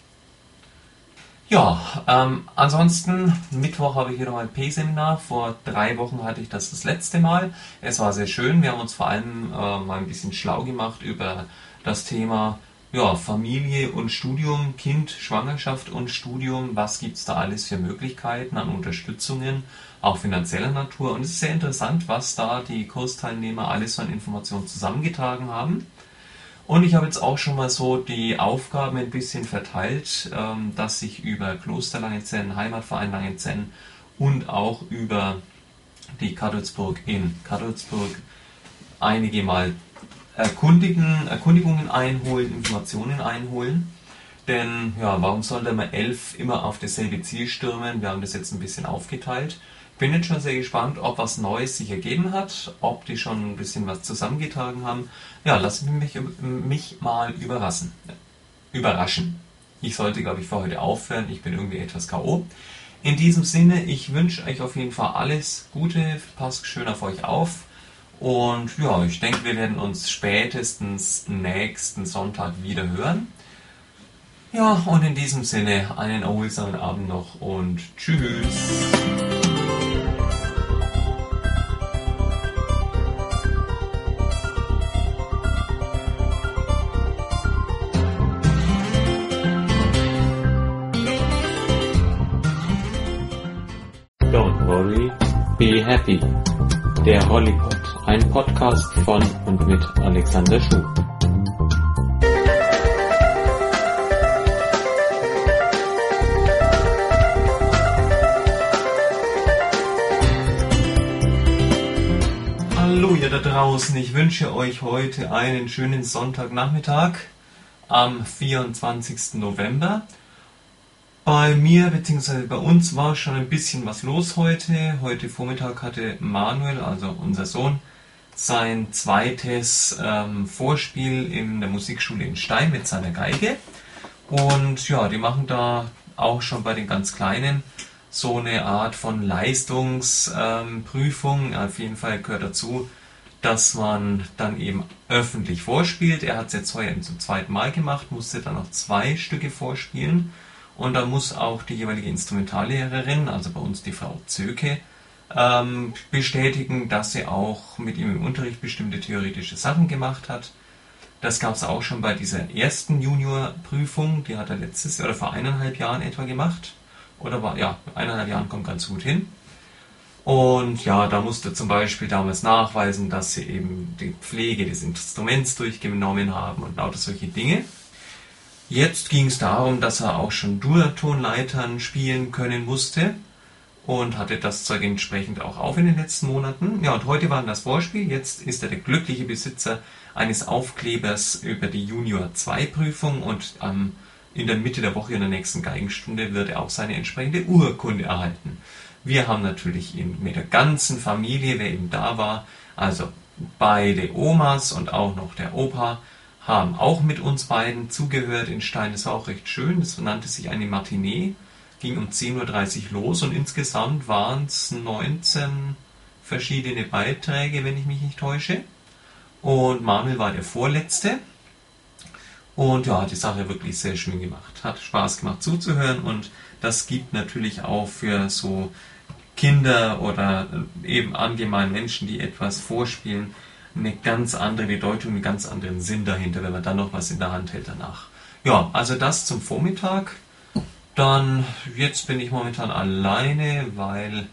Speaker 2: Ja, ähm, ansonsten, Mittwoch habe ich hier noch ein P-Seminar. Vor drei Wochen hatte ich das das letzte Mal. Es war sehr schön. Wir haben uns vor allem äh, mal ein bisschen schlau gemacht über das Thema ja, Familie und Studium, Kind, Schwangerschaft und Studium, was gibt es da alles für Möglichkeiten an Unterstützungen, auch finanzieller Natur. Und es ist sehr interessant, was da die Kursteilnehmer alles an Informationen zusammengetragen haben. Und ich habe jetzt auch schon mal so die Aufgaben ein bisschen verteilt, ähm, dass ich über Kloster Langenzenn, Heimatverein Langenzenn und auch über die Kadolsburg in Kadolsburg einige Mal erkundigen, Erkundigungen einholen, Informationen einholen. Denn ja, warum sollte man elf immer auf dasselbe Ziel stürmen? Wir haben das jetzt ein bisschen aufgeteilt. Bin jetzt schon sehr gespannt, ob was Neues sich ergeben hat, ob die schon ein bisschen was zusammengetragen haben. Ja, lassen mich, mich mal überraschen. Überraschen. Ich sollte, glaube ich, für heute aufhören. Ich bin irgendwie etwas K.O. In diesem Sinne, ich wünsche euch auf jeden Fall alles Gute. Passt schön auf euch auf. Und ja, ich denke, wir werden uns spätestens nächsten Sonntag wieder hören. Ja, und in diesem Sinne einen erholsamen Abend noch und tschüss.
Speaker 1: Happy. Der Hollypod, ein Podcast von und mit Alexander Schuh.
Speaker 2: Hallo ihr da draußen, ich wünsche euch heute einen schönen Sonntagnachmittag am 24. November. Bei mir bzw. bei uns war schon ein bisschen was los heute. Heute Vormittag hatte Manuel, also unser Sohn, sein zweites ähm, Vorspiel in der Musikschule in Stein mit seiner Geige. Und ja, die machen da auch schon bei den ganz Kleinen so eine Art von Leistungsprüfung. Ähm, Auf jeden Fall gehört dazu, dass man dann eben öffentlich vorspielt. Er hat es jetzt heuer zum zweiten Mal gemacht, musste dann noch zwei Stücke vorspielen. Und da muss auch die jeweilige Instrumentallehrerin, also bei uns die Frau Zöke, ähm, bestätigen, dass sie auch mit ihm im Unterricht bestimmte theoretische Sachen gemacht hat. Das gab es auch schon bei dieser ersten Juniorprüfung, die hat er letztes Jahr oder vor eineinhalb Jahren etwa gemacht. Oder war, ja, eineinhalb Jahren kommt ganz gut hin. Und ja, da musste zum Beispiel damals nachweisen, dass sie eben die Pflege des Instruments durchgenommen haben und lauter solche Dinge. Jetzt ging es darum, dass er auch schon Dur-Tonleitern spielen können musste und hatte das Zeug entsprechend auch auf in den letzten Monaten. Ja, und heute war das Vorspiel. Jetzt ist er der glückliche Besitzer eines Aufklebers über die Junior 2 Prüfung und ähm, in der Mitte der Woche in der nächsten Geigenstunde wird er auch seine entsprechende Urkunde erhalten. Wir haben natürlich in, mit der ganzen Familie, wer eben da war, also beide Omas und auch noch der Opa haben auch mit uns beiden zugehört in Stein. Das war auch recht schön. Das nannte sich eine Matinee, ging um 10.30 Uhr los und insgesamt waren es 19 verschiedene Beiträge, wenn ich mich nicht täusche. Und Manuel war der vorletzte. Und ja, hat die Sache wirklich sehr schön gemacht. Hat Spaß gemacht zuzuhören und das gibt natürlich auch für so Kinder oder eben allgemein Menschen, die etwas vorspielen, eine ganz andere Bedeutung, einen ganz anderen Sinn dahinter, wenn man dann noch was in der Hand hält danach. Ja, also das zum Vormittag. Dann, jetzt bin ich momentan alleine, weil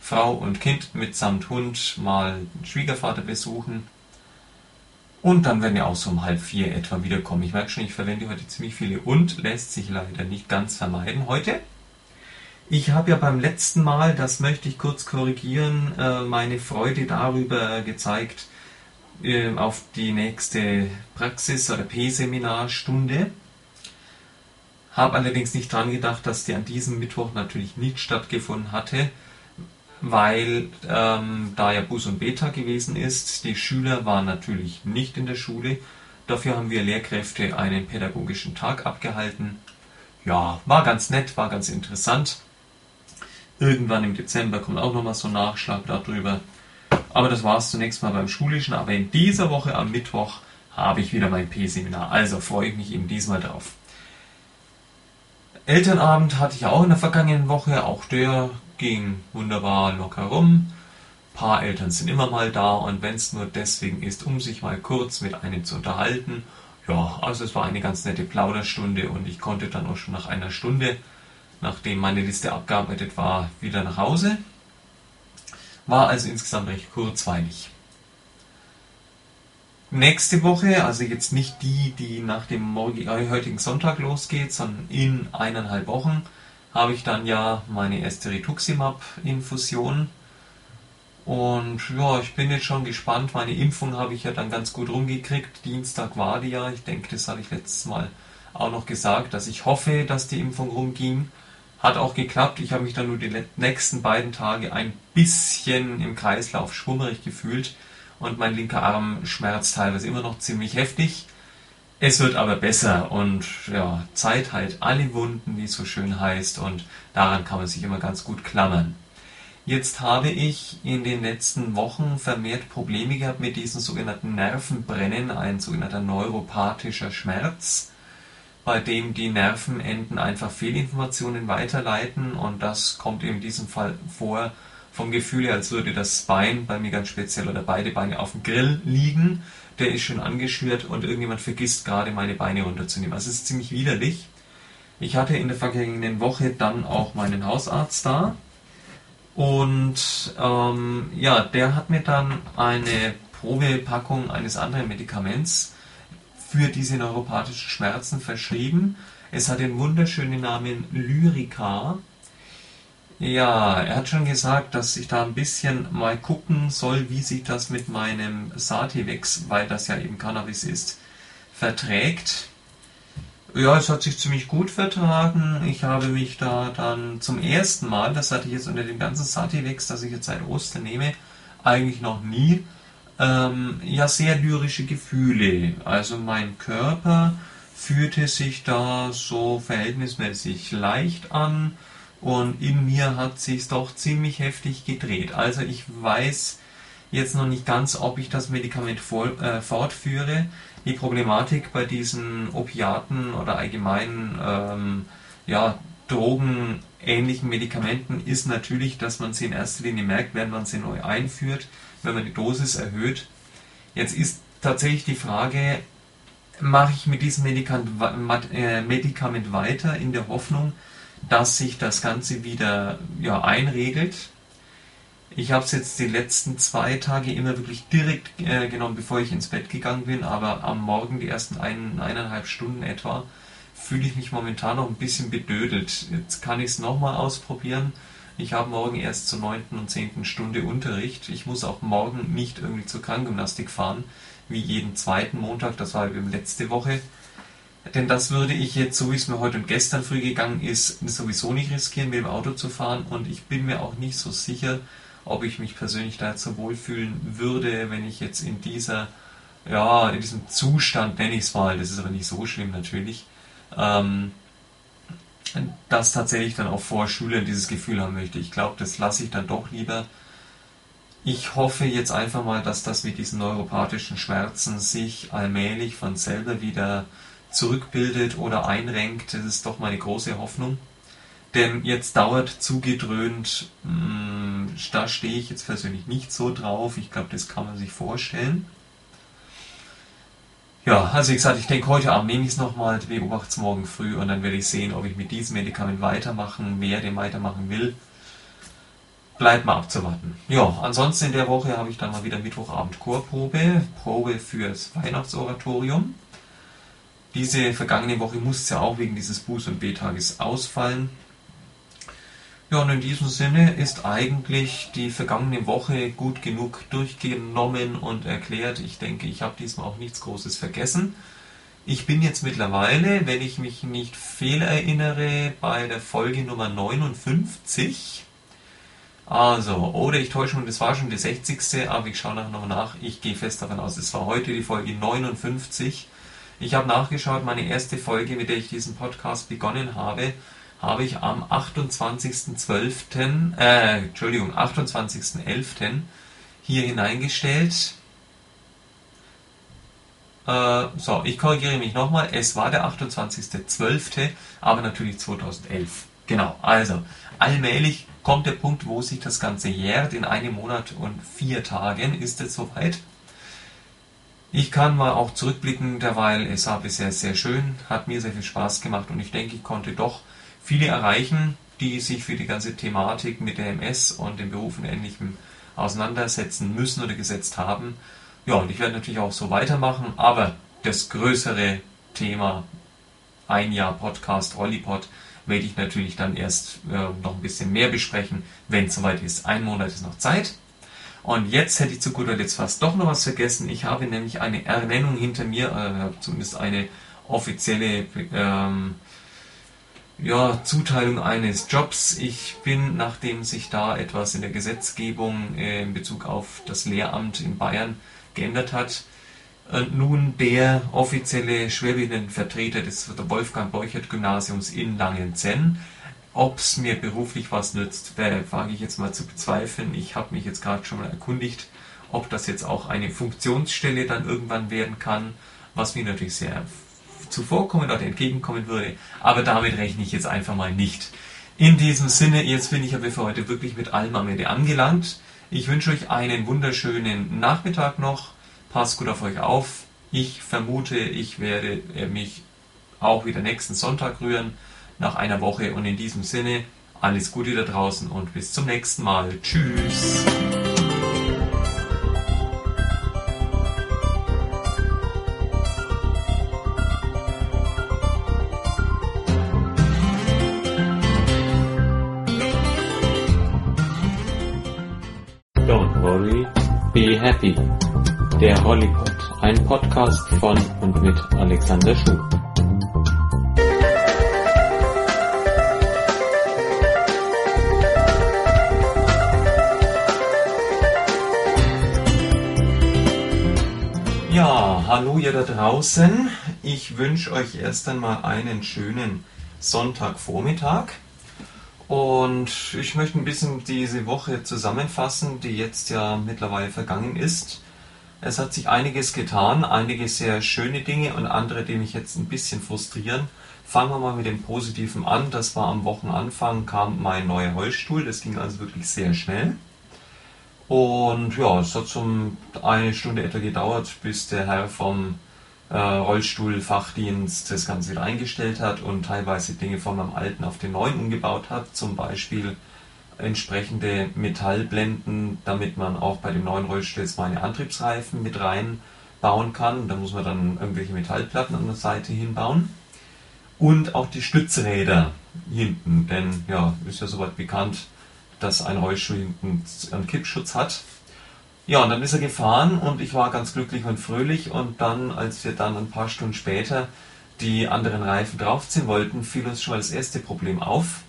Speaker 2: Frau und Kind mitsamt Hund mal Schwiegervater besuchen. Und dann werden wir auch so um halb vier etwa wiederkommen. Ich merke schon, ich verwende heute ziemlich viele und lässt sich leider nicht ganz vermeiden heute. Ich habe ja beim letzten Mal, das möchte ich kurz korrigieren, äh, meine Freude darüber gezeigt, auf die nächste Praxis- oder P-Seminarstunde. Habe allerdings nicht dran gedacht, dass die an diesem Mittwoch natürlich nicht stattgefunden hatte, weil ähm, da ja Bus und Beta gewesen ist. Die Schüler waren natürlich nicht in der Schule. Dafür haben wir Lehrkräfte einen pädagogischen Tag abgehalten. Ja, war ganz nett, war ganz interessant. Irgendwann im Dezember kommt auch nochmal so ein Nachschlag darüber. Aber das war es zunächst mal beim Schulischen. Aber in dieser Woche am Mittwoch habe ich wieder mein P-Seminar. Also freue ich mich eben diesmal drauf. Elternabend hatte ich auch in der vergangenen Woche. Auch der ging wunderbar locker rum. Paar Eltern sind immer mal da und wenn es nur deswegen ist, um sich mal kurz mit einem zu unterhalten. Ja, also es war eine ganz nette Plauderstunde und ich konnte dann auch schon nach einer Stunde, nachdem meine Liste abgearbeitet war, wieder nach Hause. War also insgesamt recht kurzweilig. Nächste Woche, also jetzt nicht die, die nach dem äh, heutigen Sonntag losgeht, sondern in eineinhalb Wochen, habe ich dann ja meine erste Rituximab-Infusion. Und ja, ich bin jetzt schon gespannt. Meine Impfung habe ich ja dann ganz gut rumgekriegt. Dienstag war die ja. Ich denke, das hatte ich letztes Mal auch noch gesagt, dass ich hoffe, dass die Impfung rumging. Hat auch geklappt. Ich habe mich dann nur die nächsten beiden Tage ein bisschen im Kreislauf schwummerig gefühlt und mein linker Arm schmerzt teilweise immer noch ziemlich heftig. Es wird aber besser und ja, Zeit heilt alle Wunden, wie es so schön heißt und daran kann man sich immer ganz gut klammern. Jetzt habe ich in den letzten Wochen vermehrt Probleme gehabt mit diesem sogenannten Nervenbrennen, ein sogenannter neuropathischer Schmerz bei dem die Nervenenden einfach Fehlinformationen weiterleiten und das kommt in diesem Fall vor vom Gefühl her, als würde das Bein bei mir ganz speziell oder beide Beine auf dem Grill liegen. Der ist schon angeschürt und irgendjemand vergisst gerade meine Beine runterzunehmen. Also es ist ziemlich widerlich. Ich hatte in der vergangenen Woche dann auch meinen Hausarzt da und ähm, ja, der hat mir dann eine Probepackung eines anderen Medikaments für diese neuropathischen Schmerzen verschrieben. Es hat den wunderschönen Namen Lyrica. Ja, er hat schon gesagt, dass ich da ein bisschen mal gucken soll, wie sich das mit meinem Sativex, weil das ja eben Cannabis ist, verträgt. Ja, es hat sich ziemlich gut vertragen. Ich habe mich da dann zum ersten Mal, das hatte ich jetzt unter dem ganzen Sativex, das ich jetzt seit Ostern nehme, eigentlich noch nie, ähm, ja sehr lyrische Gefühle. Also mein Körper fühlte sich da so verhältnismäßig leicht an und in mir hat sich doch ziemlich heftig gedreht. Also ich weiß jetzt noch nicht ganz, ob ich das Medikament voll, äh, fortführe. Die Problematik bei diesen Opiaten oder allgemeinen ähm, ja, drogenähnlichen Medikamenten ist natürlich, dass man sie in erster Linie merkt, wenn man sie neu einführt wenn man die Dosis erhöht. Jetzt ist tatsächlich die Frage, mache ich mit diesem äh, Medikament weiter in der Hoffnung, dass sich das Ganze wieder ja, einregelt. Ich habe es jetzt die letzten zwei Tage immer wirklich direkt äh, genommen, bevor ich ins Bett gegangen bin, aber am Morgen, die ersten ein, eineinhalb Stunden etwa, fühle ich mich momentan noch ein bisschen bedödelt. Jetzt kann ich es nochmal ausprobieren ich habe morgen erst zur 9. und 10. Stunde Unterricht. Ich muss auch morgen nicht irgendwie zur Krankgymnastik fahren, wie jeden zweiten Montag, das war eben letzte Woche. Denn das würde ich jetzt, so wie es mir heute und gestern früh gegangen ist, sowieso nicht riskieren, mit dem Auto zu fahren. Und ich bin mir auch nicht so sicher, ob ich mich persönlich dazu wohlfühlen würde, wenn ich jetzt in dieser, ja, in diesem Zustand, nenne ich es mal, das ist aber nicht so schlimm natürlich, ähm, dass tatsächlich dann auch vor Schülern dieses Gefühl haben möchte. Ich glaube, das lasse ich dann doch lieber. Ich hoffe jetzt einfach mal, dass das mit diesen neuropathischen Schmerzen sich allmählich von selber wieder zurückbildet oder einrenkt. Das ist doch meine große Hoffnung. Denn jetzt dauert zugedröhnt, mh, mm, da stehe ich jetzt persönlich nicht so drauf. Ich glaube, das kann man sich vorstellen. Ja, also wie gesagt, ich denke, heute Abend nehme ich es nochmal, beobachte es morgen früh und dann werde ich sehen, ob ich mit diesem Medikament weitermachen, werde, weitermachen will. Bleibt mal abzuwarten. Ja, ansonsten in der Woche habe ich dann mal wieder Mittwochabend Chorprobe, Probe fürs Weihnachtsoratorium. Diese vergangene Woche musste ja auch wegen dieses Buß- und B-Tages ausfallen. Ja, und in diesem Sinne ist eigentlich die vergangene Woche gut genug durchgenommen und erklärt. Ich denke, ich habe diesmal auch nichts Großes vergessen. Ich bin jetzt mittlerweile, wenn ich mich nicht fehlerinnere, bei der Folge Nummer 59. Also, oder ich täusche mich, das war schon die 60. Aber ich schaue nachher noch nach. Ich gehe fest davon aus, es war heute die Folge 59. Ich habe nachgeschaut, meine erste Folge, mit der ich diesen Podcast begonnen habe, habe ich am 28.12., äh, Entschuldigung, 28.11. hier hineingestellt. Äh, so, ich korrigiere mich nochmal. Es war der 28.12., aber natürlich 2011. Genau, also allmählich kommt der Punkt, wo sich das Ganze jährt. In einem Monat und vier Tagen ist es soweit. Ich kann mal auch zurückblicken, derweil es war bisher sehr schön, hat mir sehr viel Spaß gemacht und ich denke, ich konnte doch viele erreichen, die sich für die ganze Thematik mit der MS und dem Beruf und Ähnlichem auseinandersetzen müssen oder gesetzt haben. Ja, und ich werde natürlich auch so weitermachen, aber das größere Thema, ein Jahr Podcast, Rollipod, werde ich natürlich dann erst äh, noch ein bisschen mehr besprechen, wenn es soweit ist. Ein Monat ist noch Zeit. Und jetzt hätte ich zu guter Letzt fast doch noch was vergessen. Ich habe nämlich eine Ernennung hinter mir, äh, zumindest eine offizielle ähm, ja, Zuteilung eines Jobs. Ich bin, nachdem sich da etwas in der Gesetzgebung äh, in Bezug auf das Lehramt in Bayern geändert hat, äh, nun der offizielle Schwerbehindertenvertreter des Wolfgang-Borchert-Gymnasiums in Langenzenn. Ob es mir beruflich was nützt, wage ich jetzt mal zu bezweifeln. Ich habe mich jetzt gerade schon mal erkundigt, ob das jetzt auch eine Funktionsstelle dann irgendwann werden kann, was mir natürlich sehr zuvorkommen oder entgegenkommen würde. Aber damit rechne ich jetzt einfach mal nicht. In diesem Sinne, jetzt bin ich aber für heute wirklich mit allem am Ende angelangt. Ich wünsche euch einen wunderschönen Nachmittag noch. Passt gut auf euch auf. Ich vermute, ich werde mich auch wieder nächsten Sonntag rühren, nach einer Woche. Und in diesem Sinne, alles Gute da draußen und bis zum nächsten Mal. Tschüss.
Speaker 1: Der Hollypod, ein Podcast von und mit Alexander Schuh.
Speaker 2: Ja, hallo ihr da draußen. Ich wünsche euch erst einmal einen schönen Sonntagvormittag. Und ich möchte ein bisschen diese Woche zusammenfassen, die jetzt ja mittlerweile vergangen ist. Es hat sich einiges getan, einige sehr schöne Dinge und andere, die mich jetzt ein bisschen frustrieren. Fangen wir mal mit dem Positiven an. Das war am Wochenanfang kam mein neuer Holzstuhl. Das ging also wirklich sehr schnell. Und ja, es hat so eine Stunde etwa gedauert, bis der Herr vom äh, Rollstuhlfachdienst das Ganze wieder eingestellt hat und teilweise Dinge von meinem alten auf den neuen umgebaut hat, zum Beispiel entsprechende Metallblenden, damit man auch bei dem neuen Rollstuhl jetzt meine Antriebsreifen mit reinbauen kann. Da muss man dann irgendwelche Metallplatten an der Seite hinbauen. Und auch die Stützräder hinten, denn ja, ist ja soweit bekannt, dass ein Rollstuhl hinten einen Kippschutz hat ja, und dann ist er gefahren und ich war ganz glücklich und fröhlich und dann, als wir dann ein paar Stunden später die anderen Reifen draufziehen wollten, fiel uns schon mal das erste Problem auf.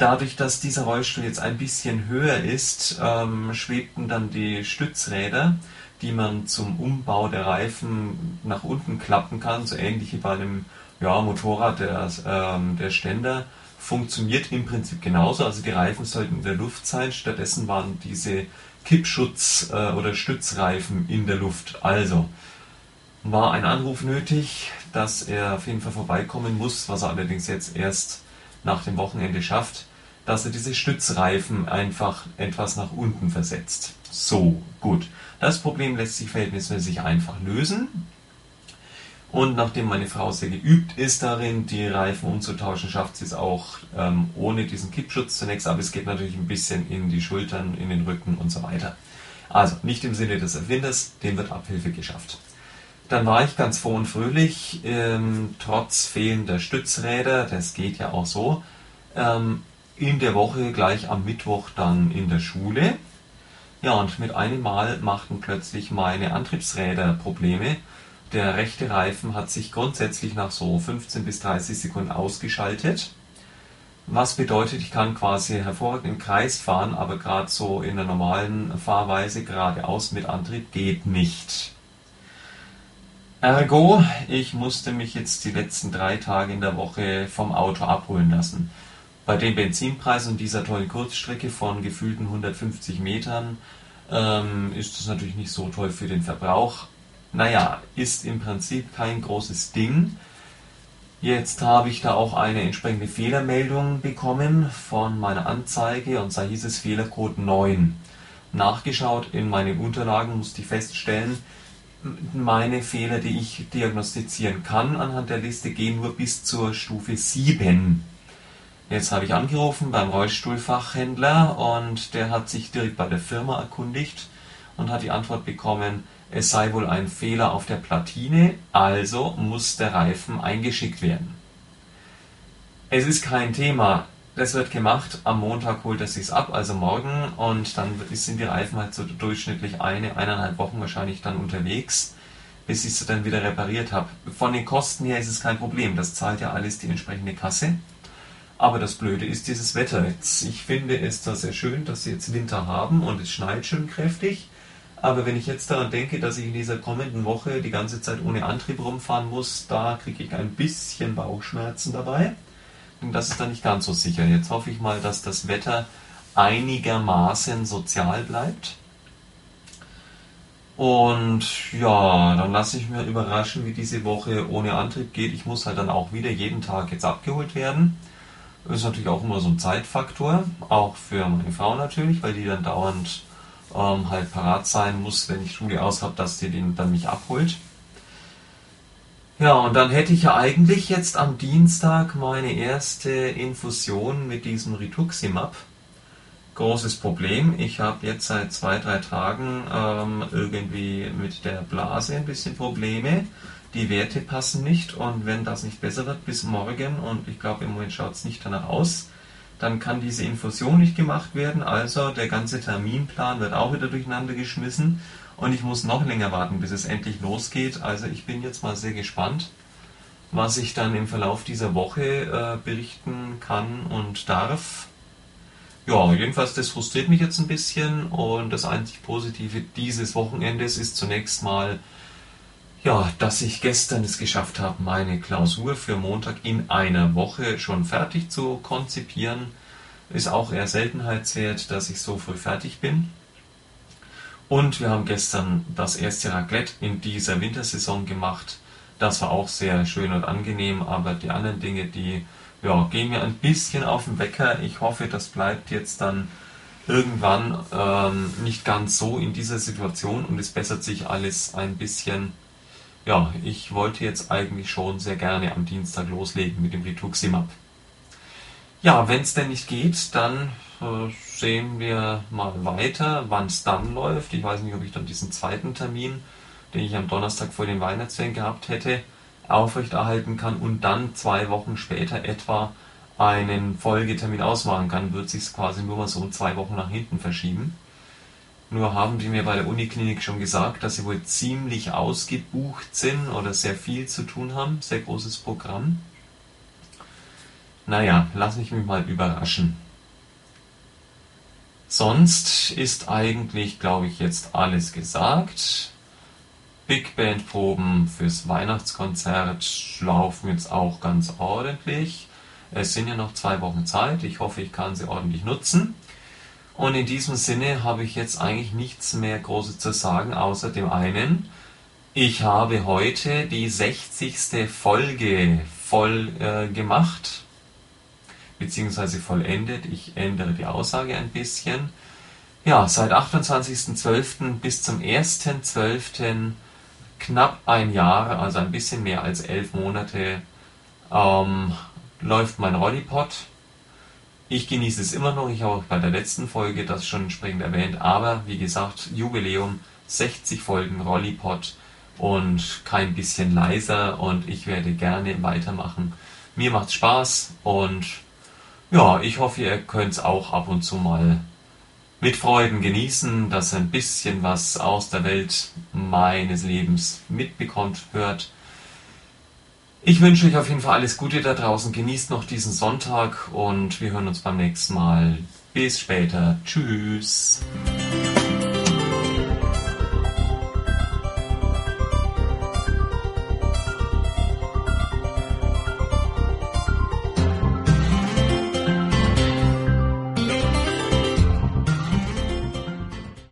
Speaker 2: Dadurch, dass dieser Rollstuhl jetzt ein bisschen höher ist, ähm, schwebten dann die Stützräder, die man zum Umbau der Reifen nach unten klappen kann, so ähnlich wie bei einem ja, Motorrad der, ähm, der Ständer, funktioniert im Prinzip genauso. Also die Reifen sollten in der Luft sein, stattdessen waren diese Kippschutz- äh, oder Stützreifen in der Luft. Also war ein Anruf nötig, dass er auf jeden Fall vorbeikommen muss, was er allerdings jetzt erst nach dem Wochenende schafft dass er diese Stützreifen einfach etwas nach unten versetzt. So, gut. Das Problem lässt sich verhältnismäßig einfach lösen. Und nachdem meine Frau sehr geübt ist darin, die Reifen umzutauschen, schafft sie es auch ähm, ohne diesen Kippschutz zunächst, aber es geht natürlich ein bisschen in die Schultern, in den Rücken und so weiter. Also nicht im Sinne des Erfinders, dem wird Abhilfe geschafft. Dann war ich ganz froh und fröhlich, ähm, trotz fehlender Stützräder, das geht ja auch so, ähm, in der Woche gleich am Mittwoch dann in der Schule. Ja, und mit einem Mal machten plötzlich meine Antriebsräder Probleme. Der rechte Reifen hat sich grundsätzlich nach so 15 bis 30 Sekunden ausgeschaltet. Was bedeutet, ich kann quasi hervorragend im Kreis fahren, aber gerade so in der normalen Fahrweise geradeaus mit Antrieb geht nicht. Ergo, ich musste mich jetzt die letzten drei Tage in der Woche vom Auto abholen lassen. Bei den Benzinpreisen und dieser tollen Kurzstrecke von gefühlten 150 Metern ähm, ist das natürlich nicht so toll für den Verbrauch. Naja, ist im Prinzip kein großes Ding. Jetzt habe ich da auch eine entsprechende Fehlermeldung bekommen von meiner Anzeige und da hieß es Fehlercode 9. Nachgeschaut in meinen Unterlagen musste ich feststellen, meine Fehler, die ich diagnostizieren kann anhand der Liste, gehen nur bis zur Stufe 7. Jetzt habe ich angerufen beim Rollstuhlfachhändler und der hat sich direkt bei der Firma erkundigt und hat die Antwort bekommen, es sei wohl ein Fehler auf der Platine, also muss der Reifen eingeschickt werden. Es ist kein Thema, das wird gemacht, am Montag holt er sich's ab, also morgen, und dann sind die Reifen halt so durchschnittlich eine, eineinhalb Wochen wahrscheinlich dann unterwegs, bis ich sie dann wieder repariert habe. Von den Kosten her ist es kein Problem, das zahlt ja alles die entsprechende Kasse. Aber das Blöde ist dieses Wetter jetzt. Ich finde es da sehr schön, dass sie jetzt Winter haben und es schneit schön kräftig. Aber wenn ich jetzt daran denke, dass ich in dieser kommenden Woche die ganze Zeit ohne Antrieb rumfahren muss, da kriege ich ein bisschen Bauchschmerzen dabei. Und das ist dann nicht ganz so sicher. Jetzt hoffe ich mal, dass das Wetter einigermaßen sozial bleibt. Und ja, dann lasse ich mir überraschen, wie diese Woche ohne Antrieb geht. Ich muss halt dann auch wieder jeden Tag jetzt abgeholt werden. Ist natürlich auch immer so ein Zeitfaktor, auch für meine Frau natürlich, weil die dann dauernd ähm, halt parat sein muss, wenn ich Schule aus habe, dass die den dann mich abholt. Ja, und dann hätte ich ja eigentlich jetzt am Dienstag meine erste Infusion mit diesem Rituximab. Großes Problem, ich habe jetzt seit zwei, drei Tagen ähm, irgendwie mit der Blase ein bisschen Probleme die Werte passen nicht und wenn das nicht besser wird bis morgen und ich glaube im Moment schaut es nicht danach aus, dann kann diese Infusion nicht gemacht werden, also der ganze Terminplan wird auch wieder durcheinander geschmissen und ich muss noch länger warten, bis es endlich losgeht. Also ich bin jetzt mal sehr gespannt, was ich dann im Verlauf dieser Woche äh, berichten kann und darf. Ja, jedenfalls das frustriert mich jetzt ein bisschen und das einzig Positive dieses Wochenendes ist zunächst mal ja, dass ich gestern es geschafft habe, meine Klausur für Montag in einer Woche schon fertig zu konzipieren, ist auch eher Seltenheitswert, dass ich so früh fertig bin. Und wir haben gestern das erste Raclette in dieser Wintersaison gemacht. Das war auch sehr schön und angenehm, aber die anderen Dinge, die ja, gehen mir ein bisschen auf den Wecker. Ich hoffe, das bleibt jetzt dann irgendwann ähm, nicht ganz so in dieser Situation und es bessert sich alles ein bisschen ja, ich wollte jetzt eigentlich schon sehr gerne am Dienstag loslegen mit dem Rituximab. Ja, wenn es denn nicht geht, dann äh, sehen wir mal weiter, wann es dann läuft. Ich weiß nicht, ob ich dann diesen zweiten Termin, den ich am Donnerstag vor den Weihnachtsferien gehabt hätte, aufrechterhalten kann und dann zwei Wochen später etwa einen Folgetermin ausmachen kann, wird sich quasi nur mal so zwei Wochen nach hinten verschieben. Nur haben die mir bei der Uniklinik schon gesagt, dass sie wohl ziemlich ausgebucht sind oder sehr viel zu tun haben, sehr großes Programm. Naja, lass mich mich mal überraschen. Sonst ist eigentlich, glaube ich, jetzt alles gesagt. Big Band Proben fürs Weihnachtskonzert laufen jetzt auch ganz ordentlich. Es sind ja noch zwei Wochen Zeit. Ich hoffe, ich kann sie ordentlich nutzen. Und in diesem Sinne habe ich jetzt eigentlich nichts mehr Großes zu sagen, außer dem einen. Ich habe heute die 60. Folge voll äh, gemacht, beziehungsweise vollendet. Ich ändere die Aussage ein bisschen. Ja, seit 28.12. bis zum 1.12 knapp ein Jahr, also ein bisschen mehr als elf Monate, ähm, läuft mein Rollipod. Ich genieße es immer noch, ich habe auch bei der letzten Folge das schon entsprechend erwähnt, aber wie gesagt, Jubiläum, 60 Folgen Rollipod und kein bisschen leiser und ich werde gerne weitermachen. Mir macht's Spaß und ja, ich hoffe, ihr könnt es auch ab und zu mal mit Freuden genießen, dass ein bisschen was aus der Welt meines Lebens mitbekommt, hört. Ich wünsche euch auf jeden Fall alles Gute da draußen. Genießt noch diesen Sonntag und wir hören uns beim nächsten Mal. Bis später. Tschüss.